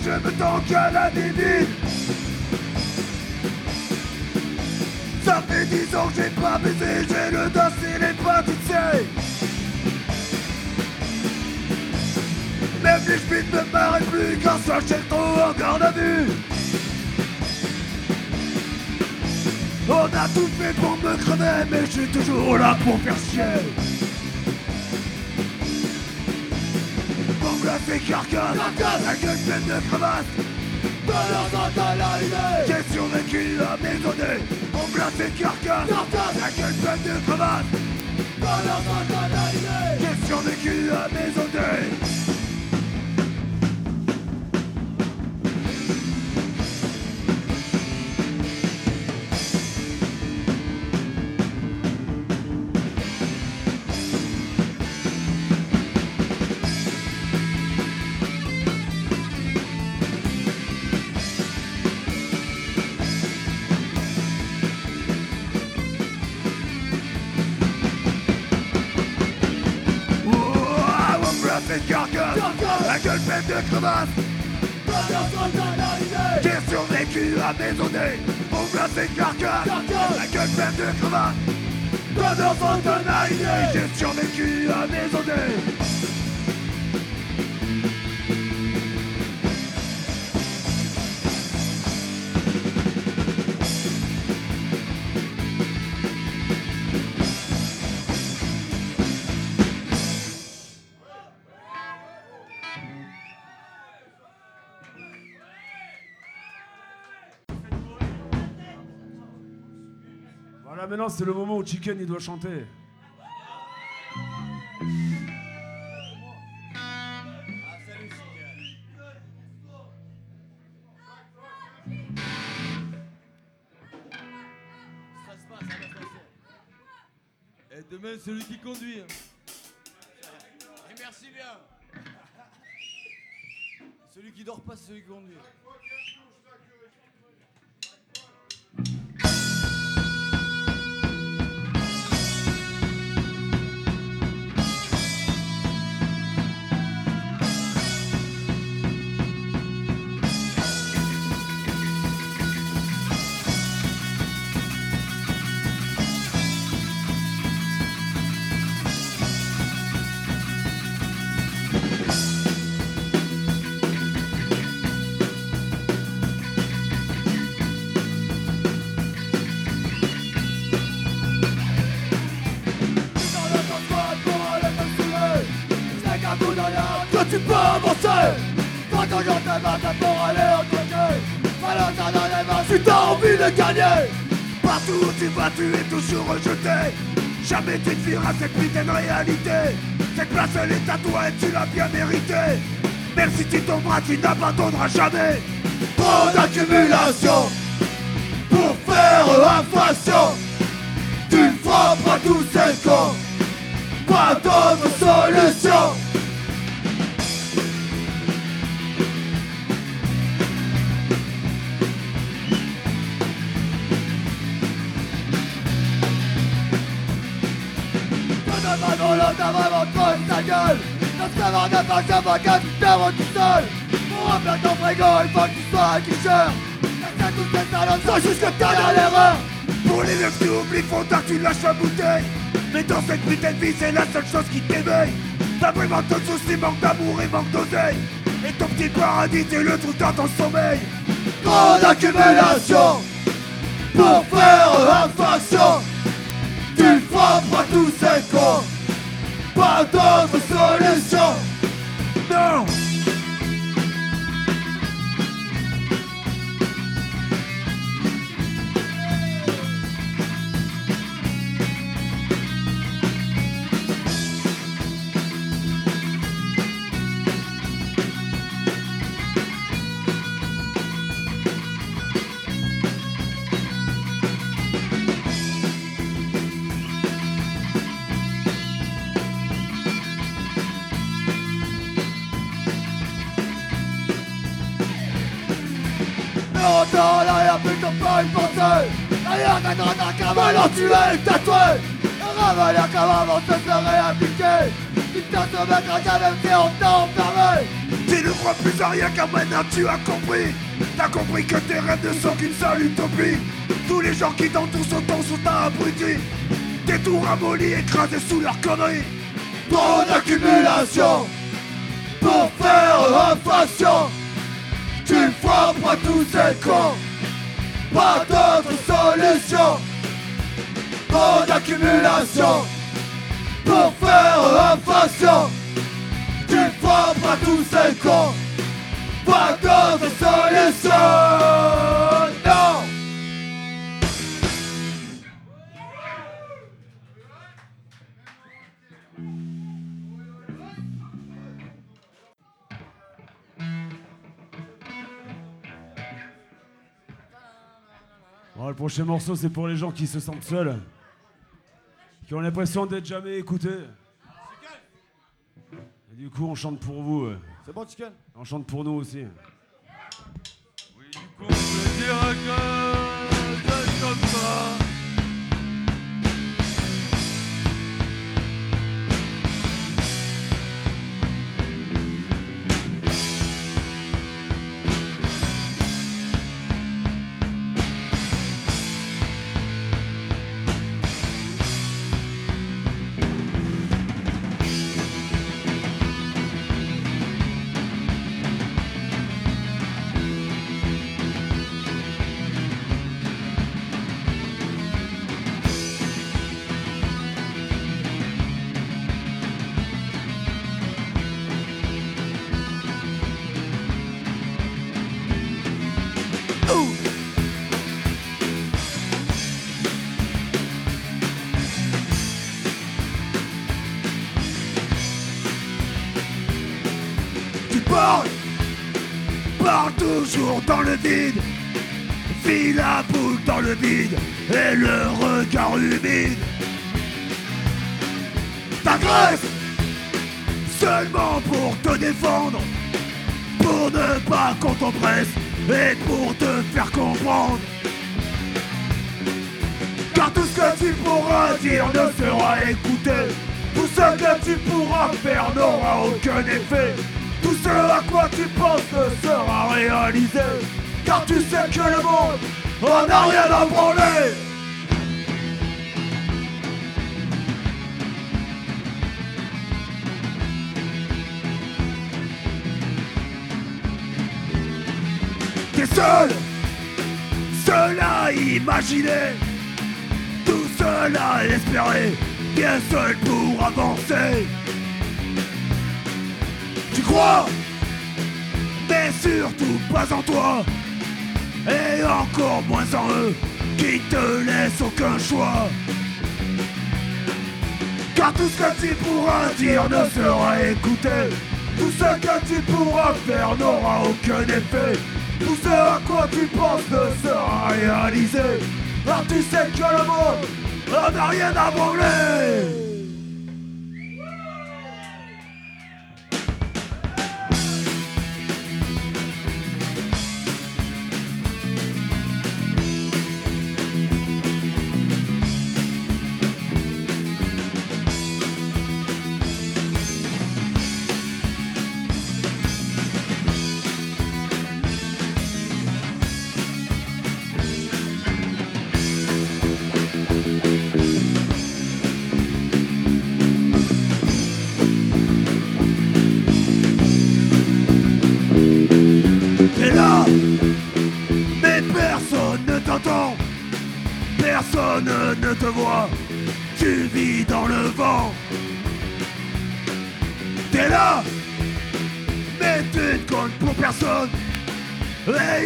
je me tanque à la bibine Ça fait dix ans que j'ai pas baisé, j'ai le dos et les pas tu sais Même les schmitts ne m'arrêtent plus quand ça j'ai trop en garde à vue On a tout fait pour me crever, mais je suis toujours là pour faire chier Mon plat c'est carcasse, la gueule pleine de J'ai survécu à mes odés Mon plat c'est carcasse, la gueule pleine de crevasses J'ai survécu à mes odés pleine de crevasses J'ai survécu à mes odés Mon plat c'est carcasse, la gueule pleine de fontaine J'ai survécu à mes maintenant c'est le moment où Chicken il doit chanter. Et demain, celui qui conduit. hein. Et merci bien. Celui qui dort pas, c'est celui qui conduit. Mains pour aller au côté ça dans les mains si t'as envie de gagner Partout où tu vas tu es toujours rejeté. Jamais tu ne vivras cette putain de réalité. Cette place elle est à toi et tu l'as bien mérité Même si tu tomberas tu n'abandonneras jamais. Trop d'accumulation Pour faire inflation Tu le frapperas tous ces cons. Pas d'autre solution ta gueule. Notre camarade n'a pas qu'un vaca, tu t'arrends tout seul. Pour remplir ton frigo, il faut que tu sois un guicheur. Laisse toutes tes salades, sans juste que t'as dans l'erreur Pour les meufs tu oublies, faut tard tu lâches la bouteille. Mais dans cette putain de vie, c'est la seule chose qui t'éveille. T'as vraiment de soucis, manque d'amour et manque d'oseille. Et ton petit paradis, t'es le truc dans ton sommeil. Grande accumulation pour faire infraction. Tu frapperas tous ces cons. Pas d'autre solution. Non de pas une pensée D'ailleurs, ta grande cavale tu es tatoué Ravaler comme avant te serait appliqué Tu t'as se à ta même si on t'a enfermé. Tu ne crois plus à rien car maintenant tu as compris. T'as compris que tes rêves ne sont qu'une seule utopie. Tous les gens qui t'entourent sont ton sont abrutis Tes tours ramollis écrasés sous leurs conneries Trop d'accumulation Pour faire inflation Tu frapperas tous ces cons Pas d'autre solution. Trop d'accumulation. Pour faire inflation. Tu frapperas tous ces cons. Pas d'autre solution le prochain morceau, c'est pour les gens qui se sentent seuls, qui ont l'impression d'être jamais écoutés. Et du coup, on chante pour vous. C'est bon, Chicken On chante pour nous aussi. On peut dire que Tu parles Parle toujours dans le vide. File la boule dans le vide Et le regard humide. T'agresses Seulement pour te défendre. Pour ne pas qu'on t'oppresse Et pour te faire comprendre. Car tout ce que tu pourras dire ne sera écouté. Tout ce que tu pourras faire n'aura aucun effet Ce à quoi tu penses sera réalisé. Car tu sais que le monde en a rien à branler. T'es seul Seul à imaginer Tout seul à espérer Bien seul pour avancer crois Mais surtout pas en toi. Et encore moins en eux Qui te laissent aucun choix. Car tout ce que tu pourras dire ne sera écouté. Tout ce que tu pourras faire n'aura aucun effet. Tout ce à quoi tu penses ne sera réalisé. Car tu sais que le monde en a rien à branler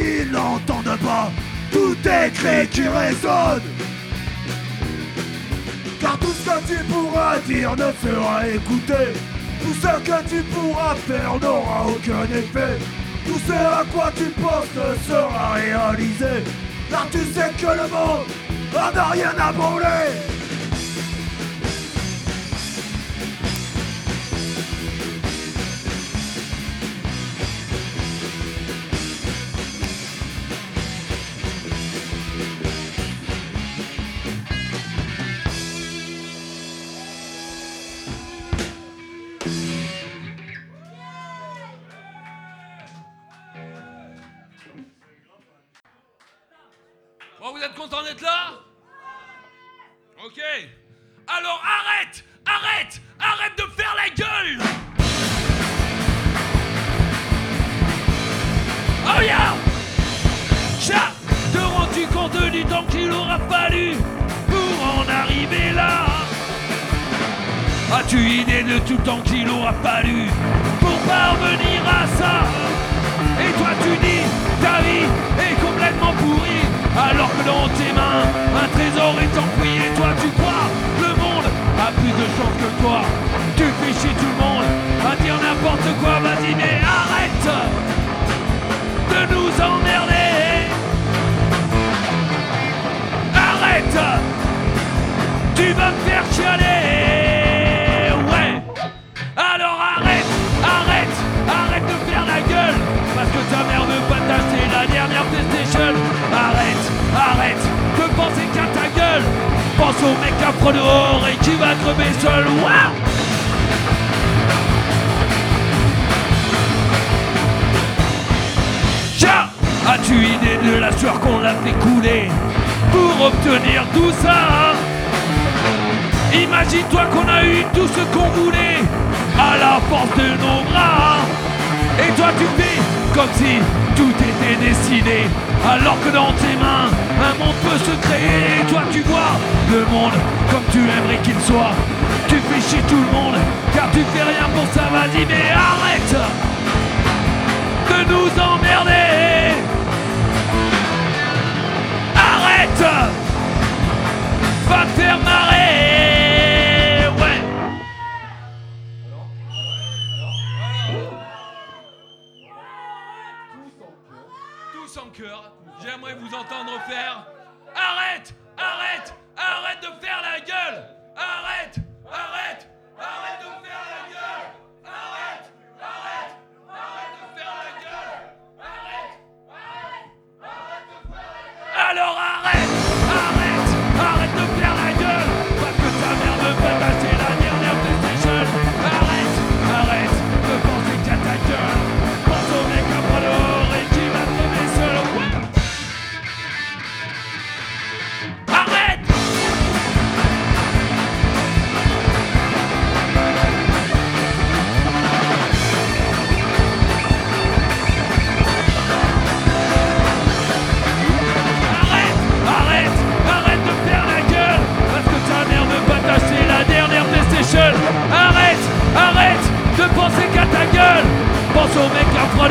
ils n'entendent pas tout cri qui résonne. Car tout ce que tu pourras dire ne sera écouté. Tout ce que tu pourras faire n'aura aucun effet. Tout ce à quoi tu penses sera réalisé. Car tu sais que le monde en a rien à branler. Vous êtes content d'être là? Ok. Alors arrête! Arrête! Arrête de faire la gueule! Oh yeah! Chat Te rends-tu compte du temps qu'il aura fallu pour en arriver là As-tu idée de tout temps qu'il aura fallu pour parvenir à ça Et toi tu dis ta vie est complètement pourrie. Alors que dans tes mains un trésor est enfoui et toi tu crois le monde a plus de chance que toi. Tu fais chier tout le monde à dire n'importe quoi Vas-y mais arrête de nous emmerder. Arrête Tu vas me faire chialer que ta mère veut pas t'acheter la dernière PlayStation. Arrête Arrête de penser qu'à ta gueule. Pense au mec affreux dehors et qui va crever seul. Waouh As-tu idée de la sueur qu'on a fait couler Pour obtenir tout ça hein? Imagine-toi qu'on a eu tout ce qu'on voulait À la force de nos bras Et toi tu fais comme si tout était destiné Alors que dans tes mains un monde peut se créer. Et toi tu vois le monde comme tu aimerais qu'il soit. Tu fais chier tout le monde car tu fais rien pour ça. Vas-y mais arrête de nous emmerder. Arrête Va te faire marrer Arrête Arrête Arrête de faire la gueule! Arrête Arrête Arrête de faire la gueule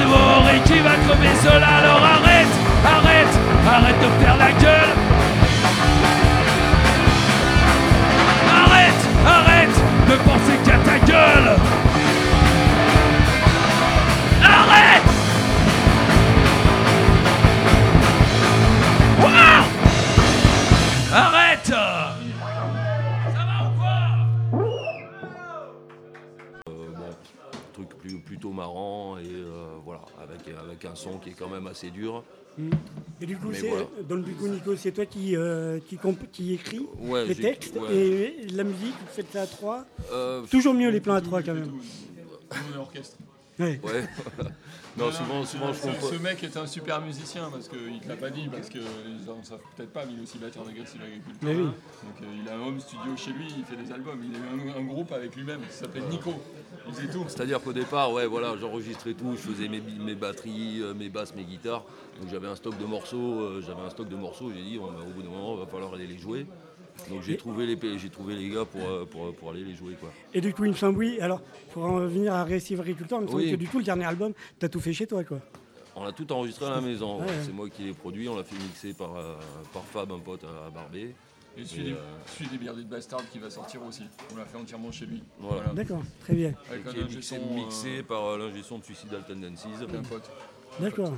et qui va crever seul même assez dur. Et du coup, voilà. dans le Bigo Nico, c'est toi qui, euh, qui, qui écrit Ouais, les textes ouais. et la musique, vous faites ça à trois. Euh, Toujours mieux les plans à trois quand même. Nous, on est orchestre. Ouais. non, souvent, souvent je ce, comprends. ce mec est un super musicien parce qu'il ne l'a pas dit, parce qu'ils ne savent peut-être pas, mais il est aussi batteur d'Aggressive Agriculture. Mais oui. Donc euh, il a un home studio chez lui, il fait des albums. Il a eu un, un groupe avec lui-même qui s'appelait Nico. Tout. C'est-à-dire qu'au départ, ouais, voilà, j'enregistrais tout, je faisais mes, mes batteries, euh, mes basses, mes guitares. Donc j'avais un stock de morceaux, euh, j'avais un stock de morceaux. J'ai dit, bah, au bout d'un moment, il va falloir aller les jouer. Donc j'ai trouvé les, j'ai trouvé les gars pour, euh, pour, pour aller les jouer, quoi. Et du coup, il me semble, oui. Alors, pour en revenir à Aggressive Agriculture, il me semble Oui. que du coup, le dernier album, t'as tout fait chez toi, quoi. On a tout enregistré à la maison. Ouais, ouais. ouais. C'est moi qui l'ai produit. On l'a fait mixer par, par Fab, un pote à Barbé. Et celui, des, euh, celui des Bearded Bastard qui va sortir aussi. On l'a fait entièrement chez lui. Voilà. D'accord, très bien. Avec un qui est ingé mixé, son, euh, mixé par euh, l'ingé son de Suicidal Tendencies. Un pote. D'accord.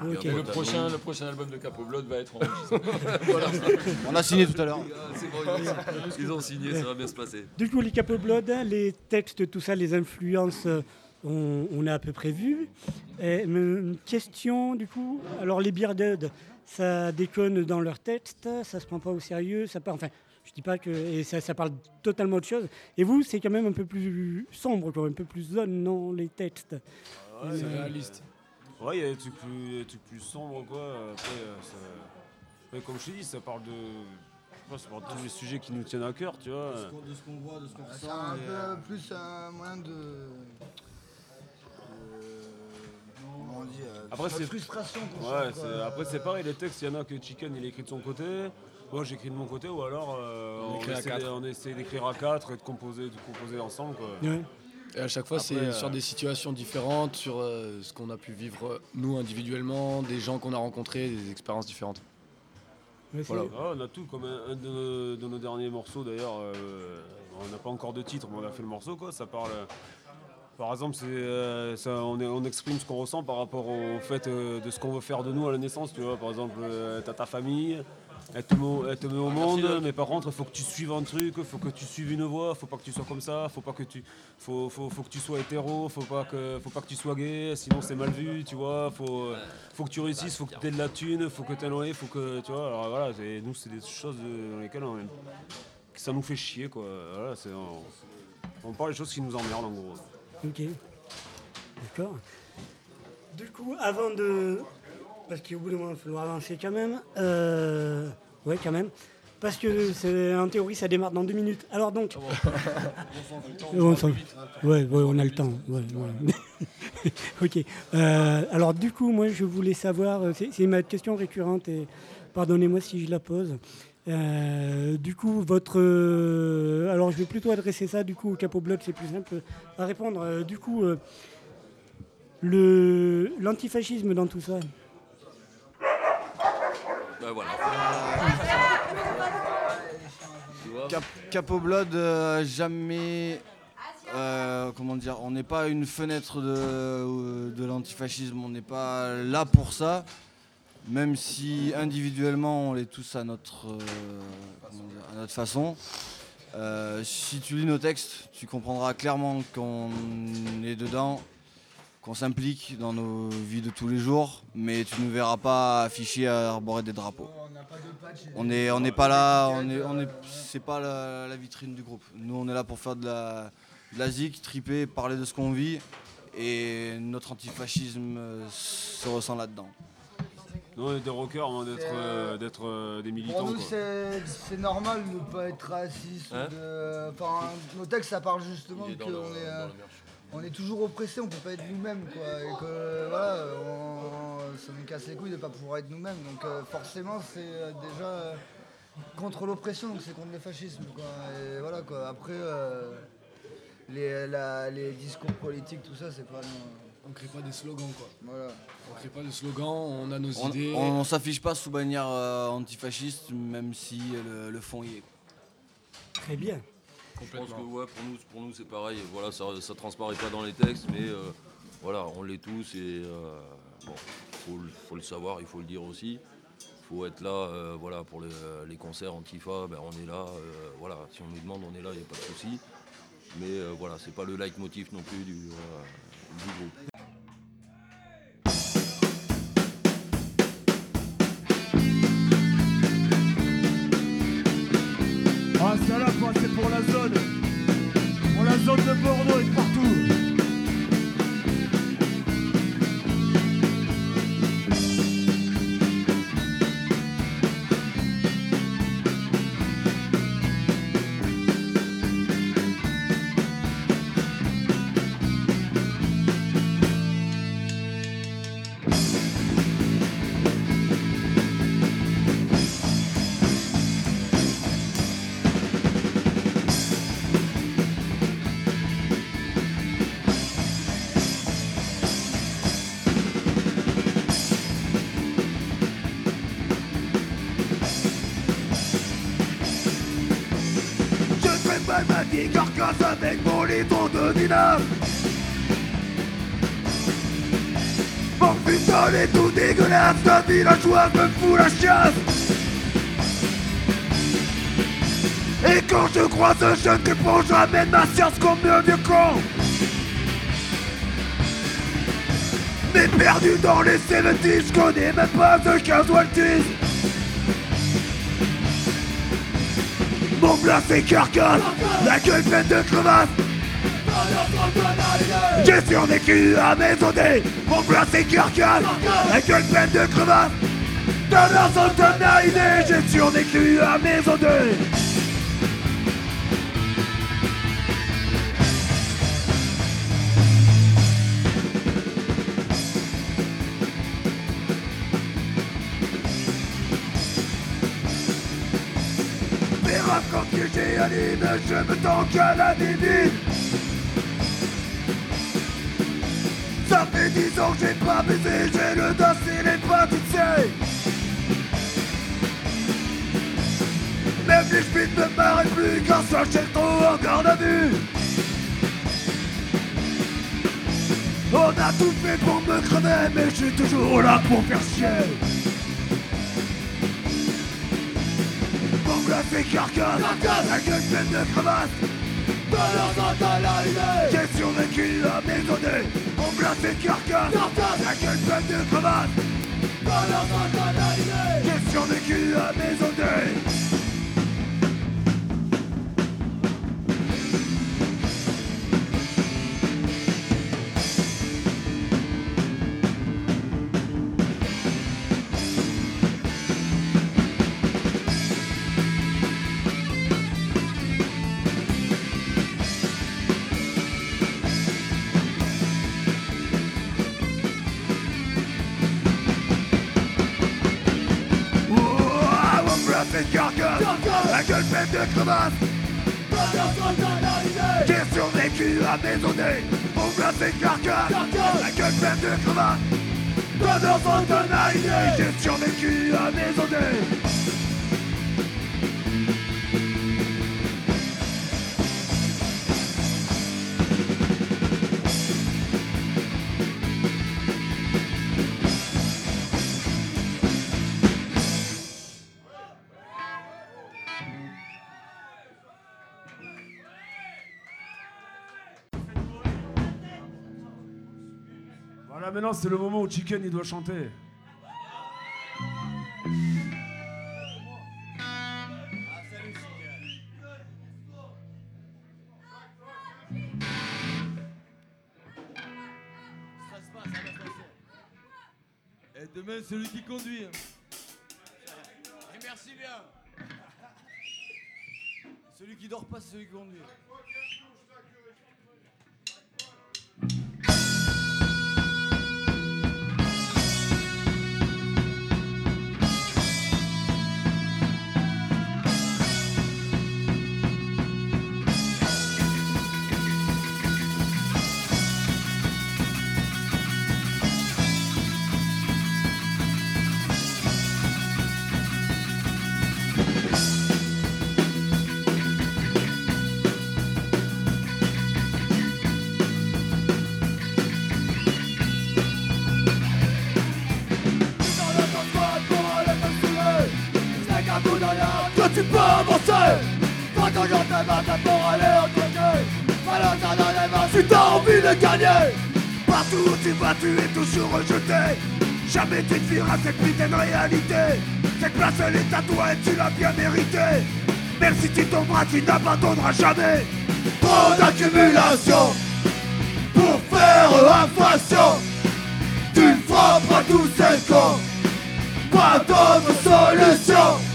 Voilà. Le prochain, le prochain album de Capo Blood va être enregistré. Voilà. On a signé tout à l'heure. Bon, ils ont- signé, ça va bien se passer. Du coup, les Capo Blood, les textes, tout ça, les influences, euh, on, on a à peu près vu. Et, mais une question, du coup, alors les Bearded, ça déconne dans leurs textes, ça se prend pas au sérieux, ça part, enfin, je dis pas que, et ça, ça parle totalement autre chose. Et vous, c'est quand même un peu plus sombre, quoi, un peu plus zone, non, les textes. Ouais, C'est Euh, réaliste. Ouais, il y a des trucs plus, des trucs plus sombres, quoi. Après, euh, ça- après, comme je t'ai dit, ça parle de. je sais pas, ça parle de tous les sujets qui nous tiennent à cœur, tu vois. De ce qu'on voit, de ce qu'on C'est un peu plus un moyen de. Comment on dit euh, Après, notre c'est frustration qu'on Ouais, sent, quoi. c'est- après, c'est pareil, les textes, il y en a que Chicken il écrit de son côté. Moi, j'écris de mon côté, ou alors euh, On on, écrit à essaie, quatre. de- on essaie d'écrire à quatre et de composer, de composer ensemble, quoi. Ouais. Et à chaque fois, c'est Après, euh, sur des situations différentes, sur euh, ce qu'on a pu vivre euh, nous individuellement, des gens qu'on a rencontrés, des expériences différentes. Ouais, c'est- Voilà. Ah, on a tout, comme un, un de, nos, de nos derniers morceaux d'ailleurs, euh, on n'a pas encore de titre, mais on a fait le morceau quoi, ça parle. Par exemple, c'est, euh, ça, on, est- on exprime ce qu'on ressent par rapport au fait euh, de ce qu'on veut faire de nous à la naissance, tu vois. Par exemple, euh, t'as ta famille, elle te met, au- elle te met au monde, mais par contre, il faut que tu suives un truc, il faut que tu suives une voie, faut pas que tu sois comme ça, faut pas que tu, faut, faut, faut que tu sois hétéro, faut pas que, faut pas que tu sois gay, sinon c'est mal vu, tu vois. Faut, euh, faut que tu réussisses, faut que tu aies de la thune, faut que tu aies faut que, tu vois. Alors voilà, c'est- nous c'est des choses dans lesquelles on, ça nous fait chier, quoi. Voilà, c'est, on, on parle des choses qui nous emmerdent en gros. Ok. D'accord. Du coup, avant de. Parce qu'au bout d'un moment, il va falloir avancer quand même. Euh... Ouais, quand même. Parce que c'est en théorie, ça démarre dans deux minutes. Alors donc. On s'en- ouais, ouais, on a le temps. ouais, ouais. ok. Euh, alors du coup, moi, je voulais savoir. euh, C'est c'est ma question récurrente et pardonnez-moi si je la pose. Euh, du coup, votre. euh, alors, je vais plutôt adresser ça du coup au capot bloc, c'est plus simple à répondre. Euh, du coup, euh, le l'antifascisme dans tout ça. Ben voilà. Cap, Blood, euh, jamais. euh, comment dire On n'est pas une fenêtre de, de l'antifascisme, on n'est pas là pour ça. Même si individuellement on l'est tous à notre, euh, à notre façon. Euh, si tu lis nos textes, tu comprendras clairement qu'on est dedans, qu'on s'implique dans nos vies de tous les jours, mais tu ne verras pas afficher à arborer des drapeaux. On n'est on n'est pas là, c'est pas la, vitrine du groupe. Nous, on est là pour faire de la, de la zik, triper, parler de ce qu'on vit, et notre antifascisme se ressent là-dedans. Nous, on est des rockers avant d'être, C'est, euh, d'être euh, des Pour militants. nous, quoi. c'est c'est normal de ne pas être raciste. ou Hein de- Enfin, nos textes, ça parle justement qu'on est, euh, on est toujours oppressé, on peut pas être nous-mêmes. Quoi, et que voilà, on- ça nous casse les couilles de ne pas pouvoir être nous-mêmes. Donc euh, forcément, c'est euh, déjà euh, contre l'oppression, donc c'est contre le fascisme. Quoi. Et voilà, quoi. Après, euh, les, la- les discours politiques, tout ça, c'est pas. On crée pas des slogans quoi. Voilà. On crée pas de slogans, on a nos On idées. on s'affiche pas sous bannière euh, antifasciste, même si le, le fond y est. Très bien. Je pense que ouais, pour nous, pour nous c'est pareil. Voilà, ça, ça transparaît pas dans les textes, mais euh, voilà, on l'est tous et euh, bon, faut, le- faut le savoir, il faut le dire aussi. faut être là, euh, voilà, pour les, les concerts Antifa, ben, on est là. euh, voilà, si on nous demande, on est là, il n'y a pas de souci. Mais euh, voilà, c'est pas le leitmotiv non plus du, euh, du groupe. Pour la Mon putain est tout dégueulasse, la villageoise me fout la chiasse. Et quand je croise un jeune que bon, je ramène ma science comme un vieux con. Mais perdu dans les 70, je connais même pas de 15 Waltis. Mon blas c'est carcasse, la gueule pleine de crevasses. J'ai survécu à mes odés, mon blas c'est carcasse, la gueule pleine de crevasses. Dans la tonalité, j'ai survécu à mes rap quand j'ai anime, je me tanque à la divine fait dix ans que j'ai pas baisé, j'ai le dos et tu sais. Même les schmitts me marrent plus quand ça j'ai trop en garde vue. On a tout fait pour me crever, mais je suis toujours là pour faire chier. Mon blas c'est carcasse, la gueule pleine de crevasses. J'ai survécu à mes Blas c'est carcasse, la gueule de crevasses J'ai survécu à mes survécu à mes odés Mon blas c'est carcasse, la gueule pleine de crevasses Pas d'enfant tonalité J'ai survécu à mes Voilà, maintenant c'est le moment où Chicken il doit chanter. Et demain, celui qui conduit. hein. Et merci bien. Celui qui dort pas, c'est celui qui conduit. T'en dans les mains t'as envie de gagner. Partout où tu vas, tu es toujours rejeté. Jamais tu ne vivras cette putain de réalité Cette place elle est à toi et tu l'as bien mérité Même si tu tomberas, tu n'abandonneras jamais. Trop d'accumulation Pour faire inflation Tu frapperas tous ces cons Pas d'autre solution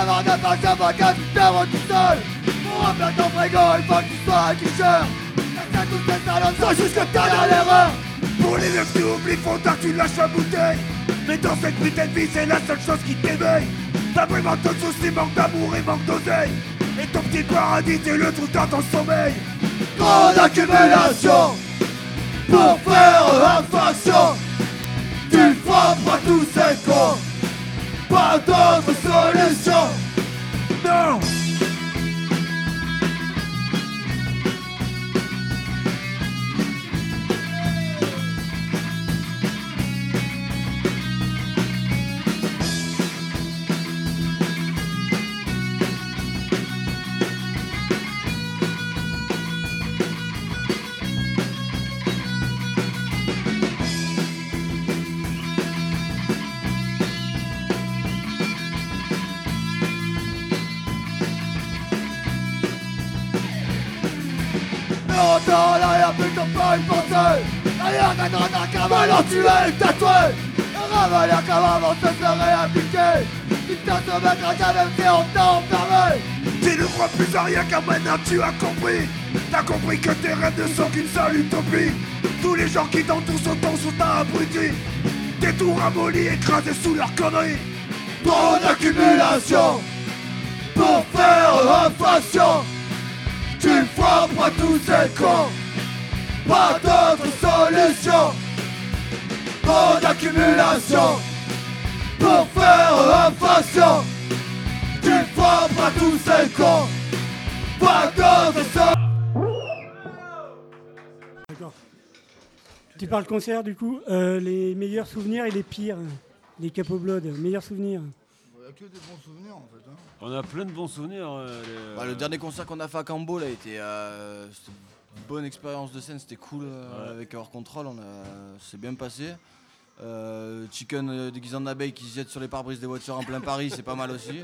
Cavard de qu'un vaca qui perd tout seul Pour remplir ton frigo, il faut que tu sois un quicheur Laisse toutes tes salopes, sois juste que t'as dans l'erreur Pour les meufs tu oublies, faut que tu lâches la bouteille Mais dans cette putain de vie, c'est la seule chose qui t'éveille T'as vraiment de soucis, manque d'amour et manque d'oseille Et ton petit paradis, t'es le truc dans ton sommeil. Trop d'accumulation pour faire infraction. Tu frappes à tous ces cons. Pas d'autre solution. Non t'en pas une pensée Derrière ta droite un cavale. Tu es tatoué Ravaler comme avant te serait appliqué Tu t'as se mettre à ta même en temps enfermé Tu ne crois plus à rien car maintenant tu as compris. T'as compris que tes rêves ne sont qu'une seule utopie. Tous les gens qui t'entourent sont ton sont abrutis Tes tours ramollis écrasés sous leurs conneries. Trop d'accumulation Pour faire inflation Tu frappes à tous ces cons Pas d'autre solution Trop d'accumulation Pour faire inflation Tu frappes à tous ces cons Pas d'autre solution D'accord. Tu parles concert du coup, euh, les meilleurs souvenirs et les pires. Les Capo Blood, meilleurs souvenirs. A que des bons souvenirs en fait. hein. On a plein de bons souvenirs. euh, les- Bah, le dernier concert qu'on a fait à Cambo là était euh, c'était une bonne expérience de scène, c'était cool euh, Ouais. avec Hors Control, on a c'est bien passé. Euh, Chicken euh, déguisé en abeille qui se jette sur les pare-brises des voitures en plein Paris, c'est pas mal aussi.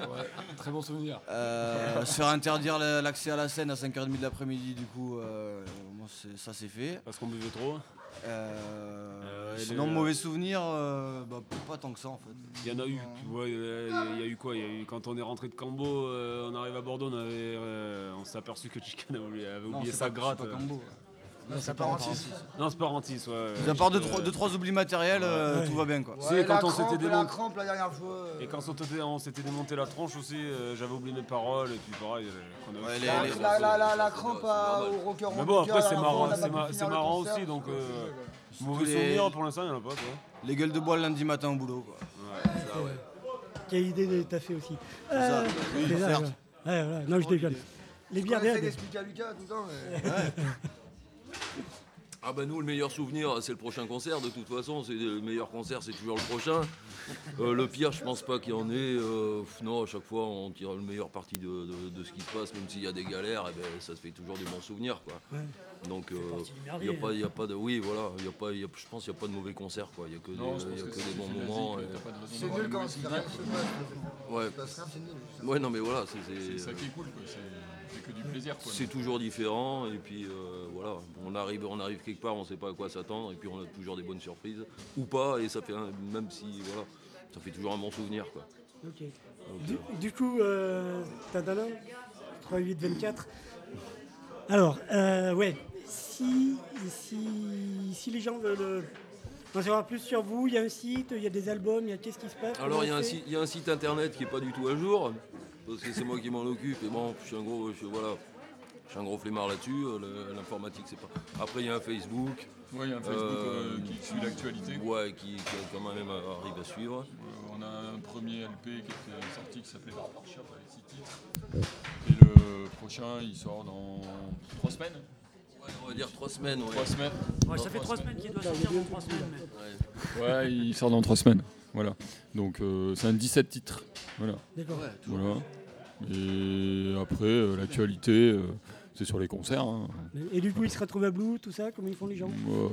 très bon souvenir. Euh, se faire interdire la- l'accès à la scène à 5h30 de l'après-midi, du coup, euh, ça c'est fait. Parce qu'on buvait trop. Euh, et sinon, le- mauvais souvenir, euh, bah, pas tant que ça en fait. Il y en a eu. Ouais, euh, il y a eu quoi Il y a eu quand on est rentré de Cambo, euh, on arrive à Bordeaux, on, avait, euh, on s'est aperçu que Chicken avait oublié, Non, sa pas- gratte. c'est pas euh. Cambo. Non, c'est pas Rentis. Non, c'est pas Rentis, ouais. Mis à part deux, Euh, trois, deux, trois oublis matériels, euh, tout va bien quoi. Tu sais, Ouais, quand la on s'était crampe, la démonté. crampe la dernière fois. euh. Et quand on s'était- on s'était démonté la tronche aussi, euh, j'avais oublié mes paroles et puis pareil. euh, qu'on avait Ouais, fait- les- La, la, la, la, la crampe à- au rocker Mais bon, après, c'est marrant, on a c'est pas ma- pu c'est finir le marrant concert, aussi, donc. euh, Mauvais les- souvenir pour l'instant, il n'y en a pas, quoi. Les gueules de bois le lundi matin au boulot quoi. Quelle idée de taffer aussi. ça. Euh, Oui, c'est ça, certes. voilà. Ouais, voilà. Non, je déconne. Les bières l'expliquer à Lucas tout le temps. mais- Ah bah nous le meilleur souvenir c'est le prochain concert de toute façon c'est le meilleur concert c'est toujours le prochain. Euh, le pire je pense pas qu'il y en ait. euh, non à chaque fois on tire le meilleur parti de, de- de ce qui se passe même s'il y a des galères eh ben, ça se fait toujours des bons souvenirs quoi. Ouais. Donc euh, il merdier, y a pas il y a pas de oui voilà il y a pas il y a- je pense qu'il n'y a pas de mauvais concerts quoi il y a que des, Non, y a que que des bons moments. C'est nul quand souvenirs, se passe. Ouais. Rien. Ouais non mais voilà c'est C'est ça qui est cool, quoi. Que du plaisir, quoi. C'est toujours différent et puis euh, voilà, on arrive, on arrive quelque part, on ne sait pas à quoi s'attendre et puis on a toujours des bonnes surprises ou pas et ça fait un- même si voilà, ça fait toujours un bon souvenir quoi. Ok. Donc, Du, euh, du coup, euh, Tadala, 3-8-24. Alors, euh, ouais, si, si, si les gens veulent en savoir plus sur vous, il y a un site, il y a des albums, il y a qu'est-ce qui se passe Alors il y, a on un fait site- il y a un site internet qui est pas du tout à jour parce que c'est moi qui m'en occupe et bon je suis un gros je, voilà je suis un gros flemmard là-dessus euh, l'informatique c'est pas après il y a un Facebook Ouais, il y a un Facebook, euh, qui suit l'actualité. ouais qui, qui quand même arrive à suivre Euh, on a un premier LP qui était sorti qui s'appelait Barbershop avec six titres. Et le prochain, il sort dans trois semaines. Ouais, on va dire trois semaines ouais. Trois semaines. Ouais, ça fait trois semaines qu'il doit sortir dans trois semaines. mais- Ouais. Ouais, il sort dans trois semaines. Voilà. Donc euh, c'est un 17 titres. Voilà. D'accord. Voilà. Et après, euh, l'actualité, euh, c'est sur les concerts. hein. Et du coup, ils se retrouvent à Blue, tout ça, comment ils font les gens Euh,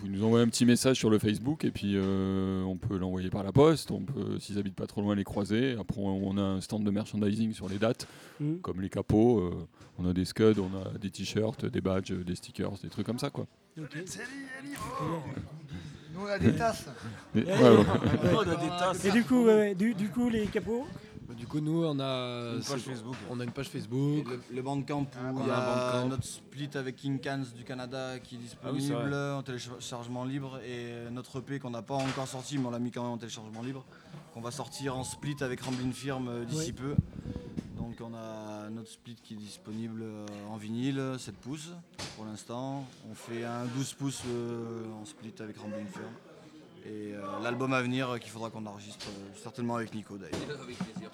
vous nous envoyez un petit message sur le Facebook et puis euh, on peut l'envoyer par la poste. On peut, s'ils habitent pas trop loin, les croiser. Après, on a un stand de merchandising sur les dates, Mhm. comme les capots. euh, on a des scuds, on a des t-shirts, des badges, des stickers, des trucs comme ça, quoi. Ok. Nous, on a des tasses. Et- Ouais, ouais, ouais. on a des tasses. Et du coup, du coup, les capots Bah, du coup, nous, on a Une page Facebook. On a une page Facebook. Le, le Bandcamp où on il y a un Bandcamp. notre split avec King Cans du Canada qui est Ah oui, disponible en téléchargement libre et notre EP qu'on n'a pas encore sorti mais on l'a mis quand même en téléchargement libre qu'on va sortir en split avec Ramblin' Firm euh, d'ici peu. Donc on a notre split qui est disponible euh, en vinyle, 7 pouces pour l'instant. On fait un 12 pouces euh, en split avec Rambling Firm. Et euh, l'album à venir euh, qu'il faudra qu'on enregistre euh, certainement avec Nico d'ailleurs. Avec plaisir.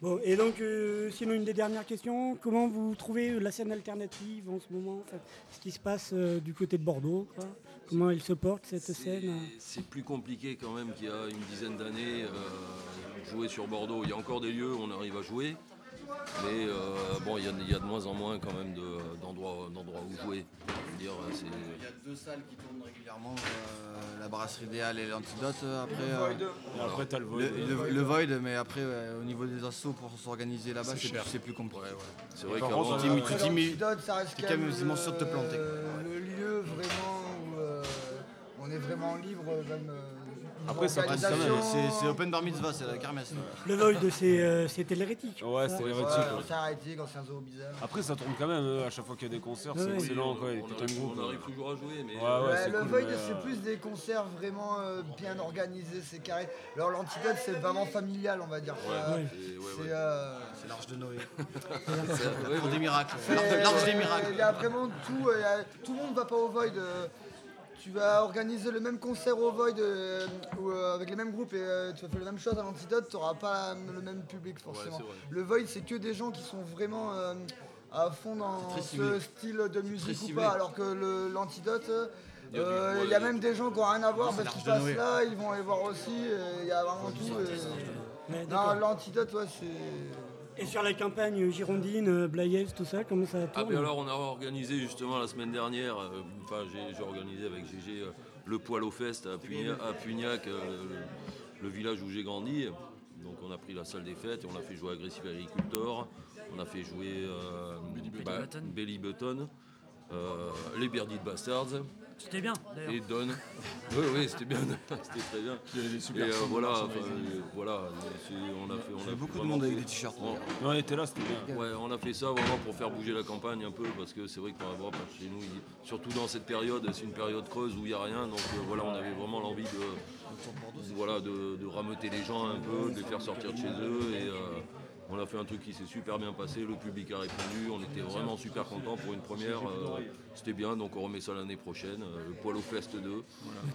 Bon, et donc, euh, sinon, une des dernières questions, comment vous trouvez la scène alternative en ce moment enfin, Ce qui se passe euh, du côté de Bordeaux quoi? Comment elle se porte, cette scène? C'est plus compliqué quand même qu'il y a une dizaine d'années. euh, jouer sur Bordeaux, il y a encore des lieux où on arrive à jouer. Mais euh, bon, il y, a- il y a de moins en moins quand même de- d'endroits d'endroits où jouer. Dire, Il y a deux salles qui tournent régulièrement, euh, la brasserie idéale et l'antidote. euh, Après, Le Void. Et après, t'as le Void. Le, le- le Void, mais après, ouais, au niveau des assos pour s'organiser là-bas, C'est c'est cher. c'est plus compliqué. C'est vrai qu'avant, tu reste t'es quand même sûr de te planter. le lieu vraiment où euh, on est vraiment libre, même. euh, Après, ça passe quand même. organisation. C'est c'est Open Bar Mitzvah, c'est la kermesse. Le Void, c'est euh, c'était l'hérétique. Ouais, c'est Ouais, hérétique. ouais. c'est arrêté quand c'est un zoo bizarre. Après, ça tourne quand même, euh, à chaque fois qu'il y a des concerts, Ouais, c'est ouais. excellent. Quoi, on, de arrive, groupe. on euh. arrive toujours à jouer, mais Ouais, ouais, Ouais, c'est le cool, Void, mais, euh, c'est plus des concerts vraiment euh, bien organisés, c'est carré. Alors l'antidote, c'est vraiment familial, on va dire. Ouais, Euh, ouais. Et ouais, c'est ouais. euh, C'est l'arche de Noé. C'est- ouais, Pour ouais. des miracles. c'est- L'arche des miracles. Il y a vraiment tout. euh, il y a- tout le monde va pas au Void. euh, tu vas organiser le même concert au Void euh, ou, euh, avec les mêmes groupes et euh, tu vas faire la même chose à l'antidote, tu n'auras pas le même public forcément. le Void, c'est que des gens qui sont vraiment euh, à fond dans ce style de musique ou pas, alors que l'antidote. Il y a euh, y même des gens qui n'ont rien à voir parce qu'ils passent là, ils vont aller voir aussi, il y a vraiment tout. et- Non, l'antidote, ouais, c'est. Et sur la campagne girondine, euh, Blayeuse, tout ça, comment ça Ah tourne ben alors on a organisé justement la semaine dernière, euh, enfin j'ai organisé avec GG euh, le Poilo Fest à, Pugnac, à Pugnac, euh, le, le village où j'ai grandi. Donc on a pris la salle des fêtes et on a fait jouer Aggressive Agricultor, on a fait jouer Button. Belly Button, euh, les Bearded Bastards C'était bien, d'ailleurs. et Don. Oui oui c'était bien, c'était très bien. Il y avait des super et euh, voilà, enfin, euh, voilà, on a fait, on Il y a beaucoup de monde avec des t-shirts. on- Mais on était là, c'était bien. Ouais, on a fait ça vraiment pour faire bouger la campagne un peu, parce que c'est vrai que par rapport à chez nous, surtout dans cette période, c'est une période creuse où il n'y a rien, donc euh, voilà, on avait vraiment l'envie de, voilà, de, de rameuter les gens un peu, de les faire sortir de chez eux, et euh, on a fait un truc qui s'est super bien passé, le public a répondu, on était vraiment super contents pour une première, euh, c'était bien, donc on remet ça l'année prochaine, euh, le Poil au Fest 2.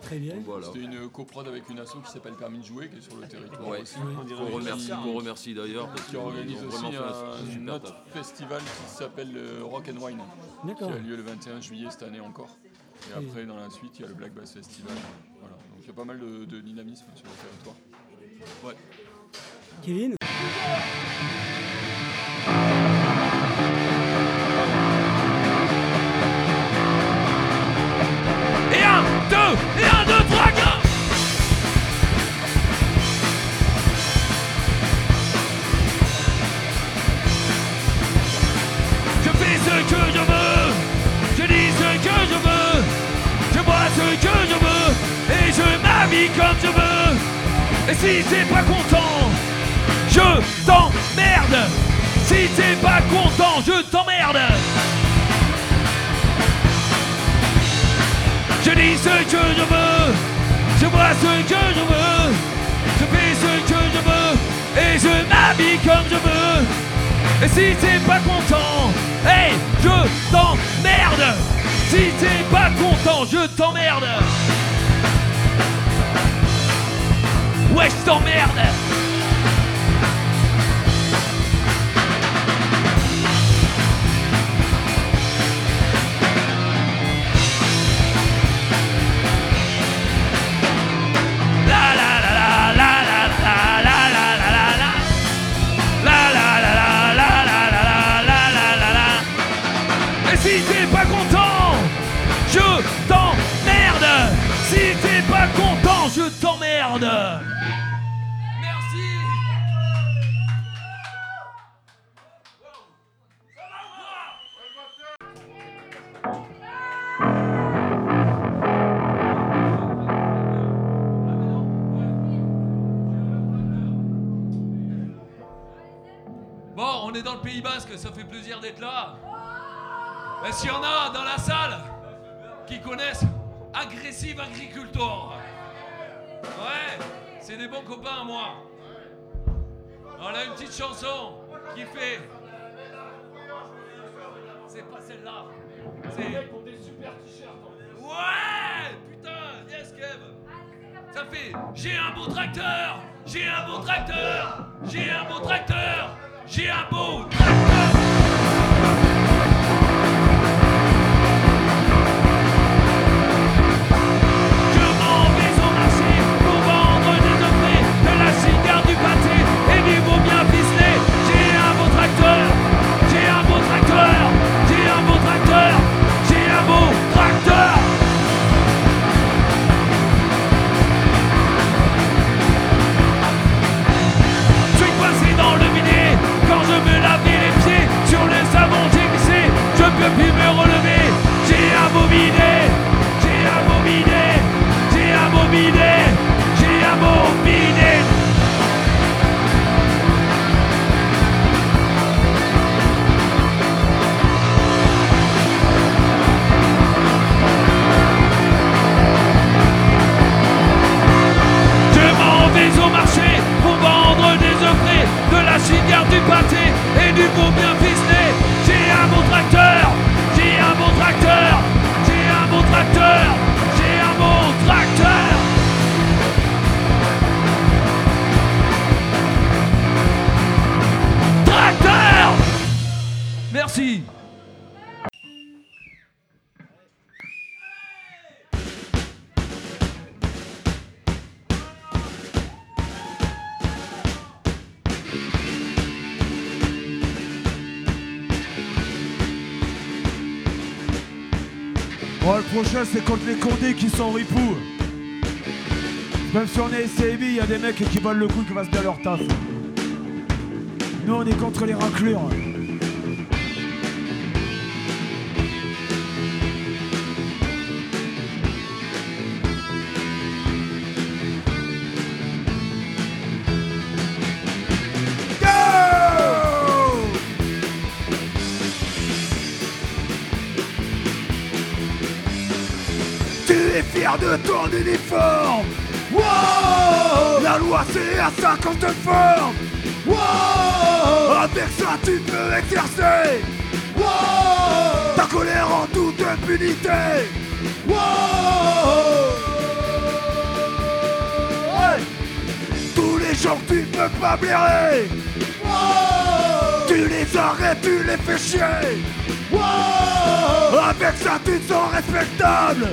Très bien. Voilà. C'était une coprod avec une asso qui s'appelle Permis de jouer, qui est sur le territoire Ouais, aussi. qu'on remercie, qu'on remercie d'ailleurs, parce qu'ils organise aussi un, un, autre festival qui s'appelle le Rock and Wine, qui a lieu le 21 juillet cette année encore. Et après, dans la suite, il y a le Black Bass Festival. Voilà. Donc il y a pas mal de, de dynamisme sur le territoire. Ouais. Kevin et un, deux, et un, deux, trois, deux. Je fais ce que je veux, je dis ce que je veux, je bois ce que je veux, et je m'habille comme je veux. Et si c'est pas contre. Je veux, je ce que je veux, je fais ce que je veux, et je m'habille comme je veux. Et si t'es pas content, hey, je t'emmerde. Si t'es pas content, je t'emmerde. Ouais, je t'emmerde. Bon, on est dans le Pays Basque, ça fait plaisir d'être là. Est-ce qu'il y en a dans la salle qui connaissent Aggressive Agricultor Ouais, c'est des bons copains à moi. On a une petite chanson. qui fait. C'est pas celle-là. C'est. des super t-shirts. Ouais Putain, yes Kev Ça fait. J'ai un beau tracteur J'ai un beau tracteur J'ai un beau tracteur J'ai un beau tracteur Plus me relever. J'ai bidet, j'ai bidet, j'ai bidet, j'ai bidet. Je m'en vais au marché pour vendre des œufs de la cigare, du pâté et du beau bien tracteur, j'ai un beau tracteur. Tracteur Merci. Prochain, c'est contre les condés qui sont ripoux. Même si on est SCB, il y a des mecs qui valent le coup qui fassent bien leur taf. Nous, on est contre les raclures. Es fier de ton uniforme. Wow La loi c'est à 50 formes. Wow Avec ça tu peux exercer. Wow Ta colère en toute impunité. Wow. Tous les gens tu peux pas blairer. Tu les arrêtes, tu les fais chier. Wow Avec ça tu te sens respectable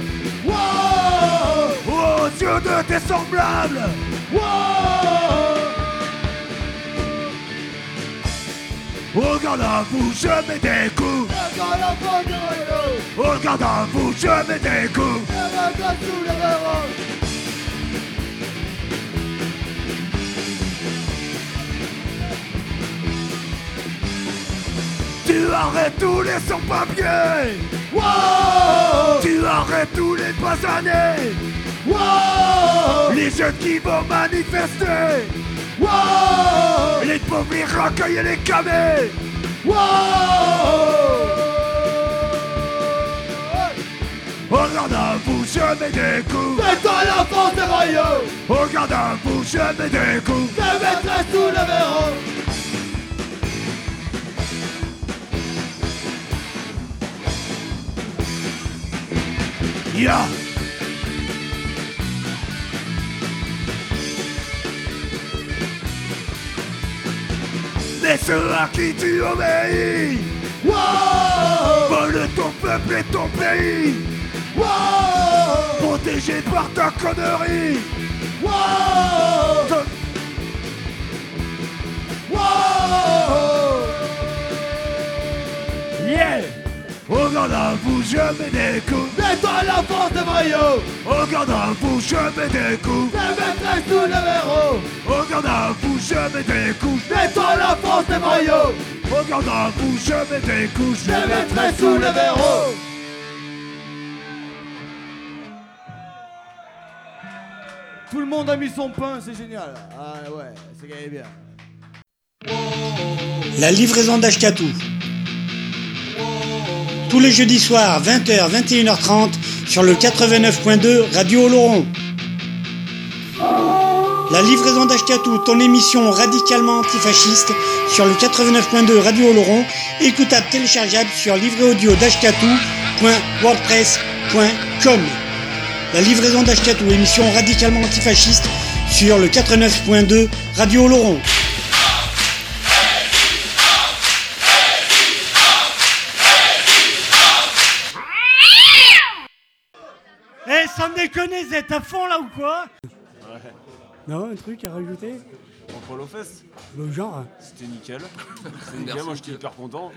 Wow Aux yeux de tes semblables Wow Au garde à vous, je mets des coups. Au garde à vous, je mets des coups. Tu arrêtes tous les sans-papiers wow Tu arrêtes tous les basanés wow Les jeunes qui vont manifester. Wow Les pauvres, les racailles et les camés. Wow Regarde à vous, je mets des coups. Fais-toi l'enfance des royaumes Regarde à vous, je mets des coups. Je mettrai sous le verrou Ya Mais ceux à qui tu obéis wow. Volent ton peuple et ton pays. Wow. Protégé par ta connerie. Wow. Yeah Au garde à vous, je mets des coups. Mets-toi l'enfance des royaumes Au garde à vous, je mets des coups. Je mettrai sous le verrou Au garde à vous, je mets des coups. Mets-toi l'enfance des royaumes Au garde à vous, je mets des coups. Je mettrai sous le verrou Tout le monde a mis son pain, c'est génial. Ah ouais, c'est gagné bien. La livraison d'Ashkatou. Tous les jeudis soirs, 20h, 21h30, sur le 89.2 Radio Oloron. La livraison d'Ashkatou, ton émission radicalement antifasciste sur le 89.2 Radio Oloron, écoutable téléchargeable sur livréaudio.wordpress.com. La livraison d'Ashkatou, émission radicalement antifasciste sur le 89.2 Radio Oloron. Sans déconner, vous êtes à fond là ou quoi Ouais. Non, un truc à rajouter Pour Polo Fest Le genre C'était nickel. C'était nickel, moi j'étais hyper content.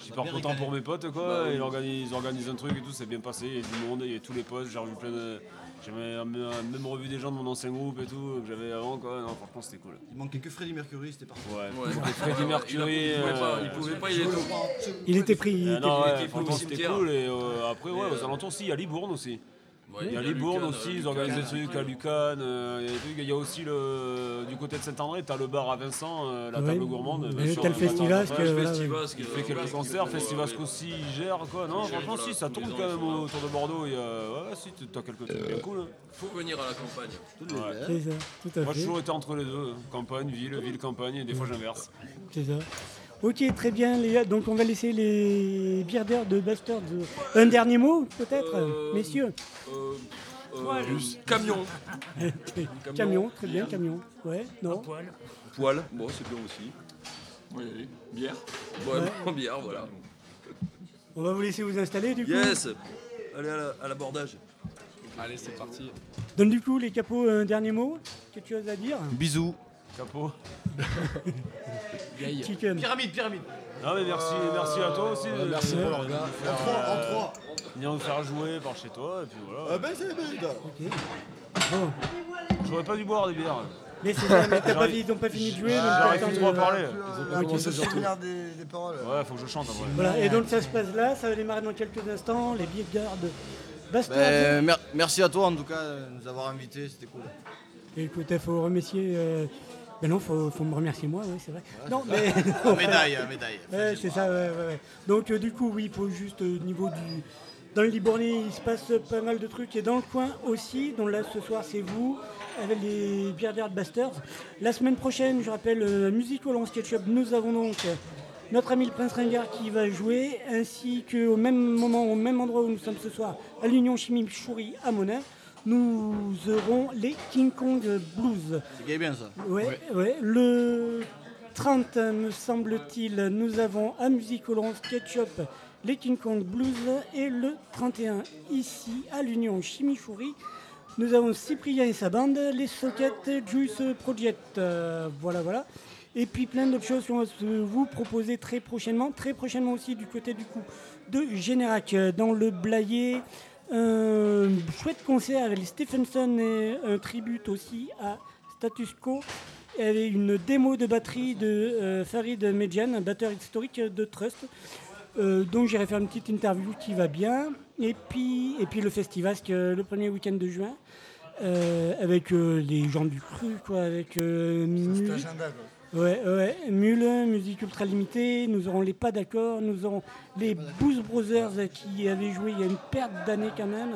J'étais hyper content pour mes potes quoi. Bah oui. ils, organisent, ils organisent un truc et tout, c'est bien passé. Il y a du monde, il y a tous les potes, j'ai revu plein de. J'avais même même revu des gens de mon ancien groupe et tout que j'avais avant quoi. Non, franchement c'était cool. Il manquait que Freddie Mercury, c'était parfait. Ouais, Ouais. Freddie Mercury. il pouvait pas- euh, il pouvait pas, il était Il était pris. il Euh, était non, pris. ouais, c'était cool. Et euh, après, ouais, aux alentours aussi, il y a Libourne aussi. Ouais, il y a Libourne aussi, euh, ils organisent des Lucan, trucs à Lucan. euh, il y a aussi le, du côté de Saint-André, tu as le bar à Vincent, euh, la Ouais. table gourmande. Bien sûr, le euh, Festivasque. Il fait quelques concerts, Festivasque ouais. aussi, il gère quoi. Non, franchement, si, ça tourne quand même autour de Bordeaux. il y a- Ouais, si, t'as quelques trucs bien cool. hein. Faut venir à la campagne. Ouais. C'est ça, tout à Moi, fait. j'ai toujours été entre les deux, campagne, ville, ville, campagne, et des fois j'inverse. C'est ça. Ok, très bien, les gars. Donc, on va laisser les bierdeurs de Bastards. Un dernier mot, peut-être, Euh, messieurs Euh, euh. Camion. Camion, très bien, camion. Ouais, non Poil, bon, c'est bien aussi. Oui, bière. Ouais, Ouais. bon, bière, voilà. On va vous laisser vous installer, du coup. Yes Allez à la- à l'abordage. Allez, c'est parti. Donc, du coup, les capots, un dernier mot Quelque chose à dire? Bisous. Capot. Chicken. Pyramide, pyramide. Non mais merci, merci à toi aussi. Ouais, merci pour l'orga. En trois, en trois. Viens nous faire jouer par chez toi et puis voilà. Ah ben c'est bien. Bon. J'aurais pas dû boire des bières. Mais c'est ça, mais t'as pas ils ont pas fini de jouer, J'arrive plus trop à parler. Ils ont pas commencé, surtout. des, des paroles. Ouais, faut que je chante en vrai. Voilà, et donc ça se passe là, ça va démarrer dans quelques instants, les billets de garde Bastards. Ben, mer- merci à toi en tout cas de nous avoir invités, c'était cool. Écoute, il faut remercier. euh, Ben non, faut, faut me remercier moi, oui, c'est vrai. non, mais. Médaille, médaille. Ouais, c'est ça, ouais, ouais. Donc, euh, du coup, oui, il faut juste au niveau du. Dans le Libournais, il se passe pas mal de trucs. Et dans le coin aussi, donc là, ce soir, c'est vous, avec les Dirt Busters. La semaine prochaine, je rappelle, euh, Musique au Sketchup, nous avons donc. euh, Notre ami le Prince Ringard qui va jouer, ainsi qu'au même moment, au même endroit où nous sommes ce soir, à l'Union Chimie Choury à Monin, nous aurons les King Kong Blues. C'est bien ça. Ouais, ouais. Le 30, me semble-t-il, nous avons à Musique Hollande Sketchup les King Kong Blues et le 31 ici à l'Union Chimichouri. Nous avons Cyprien et sa bande, les Socket Juice Project. Euh, voilà, voilà. Et puis plein d'autres choses qu'on va vous proposer très prochainement. Très prochainement aussi du côté du coup de Générac dans le Blayet. Un chouette concert avec les Stephenson et un tribute aussi à Status Quo. Il y avait une démo de batterie de euh, Farid Medjan, un batteur historique de Trust. Euh, donc j'irai faire une petite interview qui va bien. Et puis, et puis le Festivasque euh, le premier week-end de juin. euh, avec euh, les gens du cru, quoi, avec euh, Ouais, ouais, Mule, musique ultra limitée, nous aurons les pas d'accord, nous aurons les Blues Brothers qui avaient joué il y a une perte d'années quand même.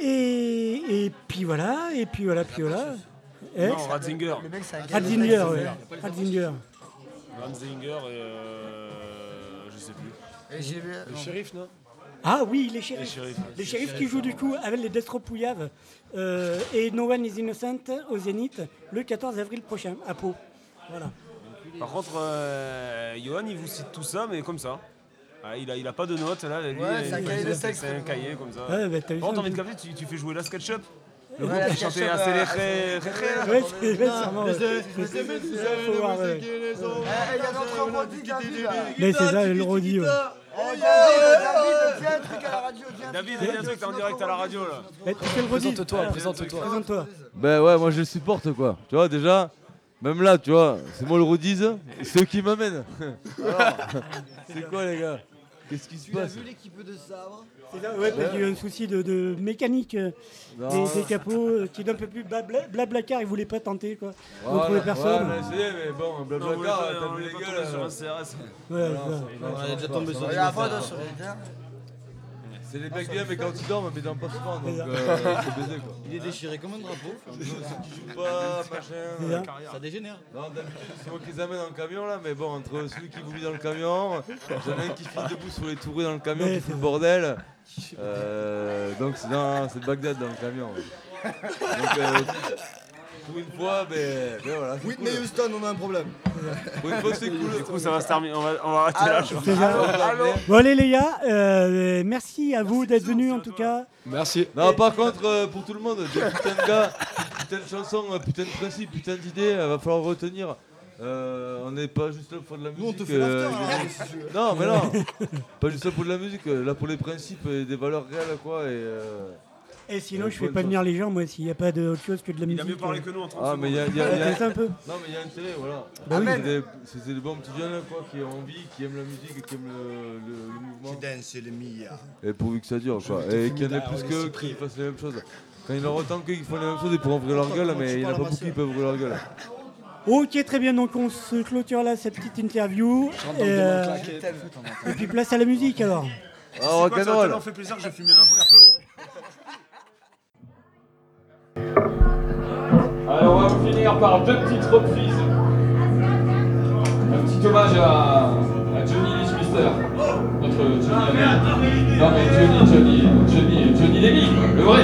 Et, et puis voilà, et puis voilà, puis voilà. Eh, Non, Ratzinger. Le mec, de Ratzinger, taille, ouais. c'est Ratzinger. Ratzinger et euh, je sais plus. Et j'ai vu- Le non. shérif, non? Ah oui, les shérifs. Les shérifs. Les shérifs qui jouent du coup avec les Destro Pouillave euh, et No One is Innocent au Zénith le 14 avril prochain à Pau. Voilà. Par contre, euh, Johan, il vous cite tout ça, mais comme ça. Ah, il, a, il a pas de notes là. lui, Ouais, c'est un il- cahier de texte, C'est un cahier comme ça. Ouais, bah, t'as vu Par contre, envie de café, tu, tu fais jouer la SketchUp Le groupe qui chantait assez les Ouais, c'est sûrement. il y a. Mais c'est ça, le Rodi. ouais. Eh, David, David, dis un truc à la radio, dis un David, truc. dis un truc, t'es en direct à la radio là. Tu fais le Rodi Présente-toi, présente-toi. Présente-toi. Ben ouais, moi je le supporte quoi. Tu vois, déjà, même là, tu vois, c'est moi le rodise, c'est eux qui m'amènent. Alors, c'est quoi les gars? Qu'est-ce qui se Tu as vu l'équipe de Sabre? C'est ouais, parce qu'il y a eu un souci de, de mécanique euh, Non. des, des capots euh, qui est un peu plus blabla, blablacar, ils voulaient pas tenter quoi. On Voilà. trouvait personne. Ouais, mais c'est, mais bon, pas- t'as vu les gueules. euh, sur un CRS. Ouais, non, ça. ça- On est déjà tombé sur ça Il y va. a un mode sur. C'est les mecs bien, mais quand ils dorment, mais dans pas souvent. Donc, C'est euh, c'est baisé quoi. Il est déchiré comme un drapeau. Ceux qui jouent pas, machin. Ça. dégénère. Non, d'habitude, c'est moi qui les amène en camion là, mais bon, entre celui qui vomit dans le camion, j'en ai un qui finit debout sur les tourées dans le camion, qui c'est fout le bordel. Euh, donc c'est dans- c'est Bagdad dans le camion. ouais. Donc euh, pour une fois, ben voilà. Whitney cool. Houston, on a un problème. Pour une fois, c'est cool. Du coup, ça va se terminer. On va, on va arrêter là. Bon allez les gars, euh, merci à vous d'être venus en tout cas. Merci. Non, par contre, euh, pour tout le monde, des putains de gars, putain de chansons, euh, putain de principes, putain d'idées, il va falloir retenir. Euh, on n'est pas juste là pour de la musique. Nous, on te fait euh, hein, non, mais non, pas juste là pour de la musique, là pour les principes et des valeurs réelles, quoi. Et, euh, Et sinon euh, je fais pas venir les gens moi s'il n'y a pas d'autre chose que de la Il musique. a mieux parlé euh. que nous en 30 Ah, mais il y a, il y a- Ouais, il y a- c'est ça un peu. Non, mais il y a intérêt, voilà. Bah oui. C'est des, bons petits jeunes, quoi, qui ont envie, qui aiment la musique, qui aiment le, le, le mouvement. dance, le meilleur. Et pourvu que ça dure, quoi. Et qu'il y en ait plus qu'eux qui fassent les mêmes choses. Quand il en autant qu'eux qui font les mêmes choses, ils pourront ouvrir leur gueule, mais il n'y en a pas beaucoup qui peuvent ouvrir leur gueule. Ok très bien donc on se clôture là cette petite interview. Et, euh, et puis place à la musique alors. Ah, ça va rock'n'roll tellement fait plaisir que je vais fumer d'un première Alors on va finir par deux petites reprises. Un petit hommage à, Johnny Lee Smister. Notre Johnny. Non mais Johnny, Johnny, Johnny, Johnny Lee, le vrai.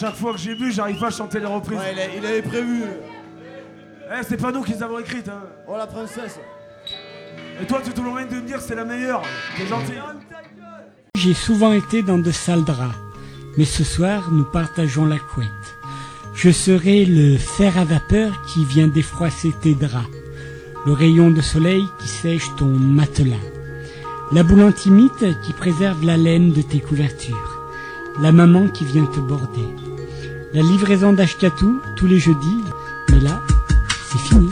Chaque fois que j'ai bu, j'arrive pas à chanter les reprises. Ouais, il, a- il avait prévu. Eh, c'est pas nous qui les avons écrites. Hein. Oh la princesse. Et toi, tu te moyen de me dire que c'est la meilleure. T'es gentil. J'ai souvent été dans de sales draps, mais ce soir nous partageons la couette. Je serai le fer à vapeur qui vient défroisser tes draps, le rayon de soleil qui sèche ton matelas, la boule antimite qui préserve la laine de tes couvertures, la maman qui vient te border, la livraison d'Ashkatou tous les jeudis, mais là, c'est fini.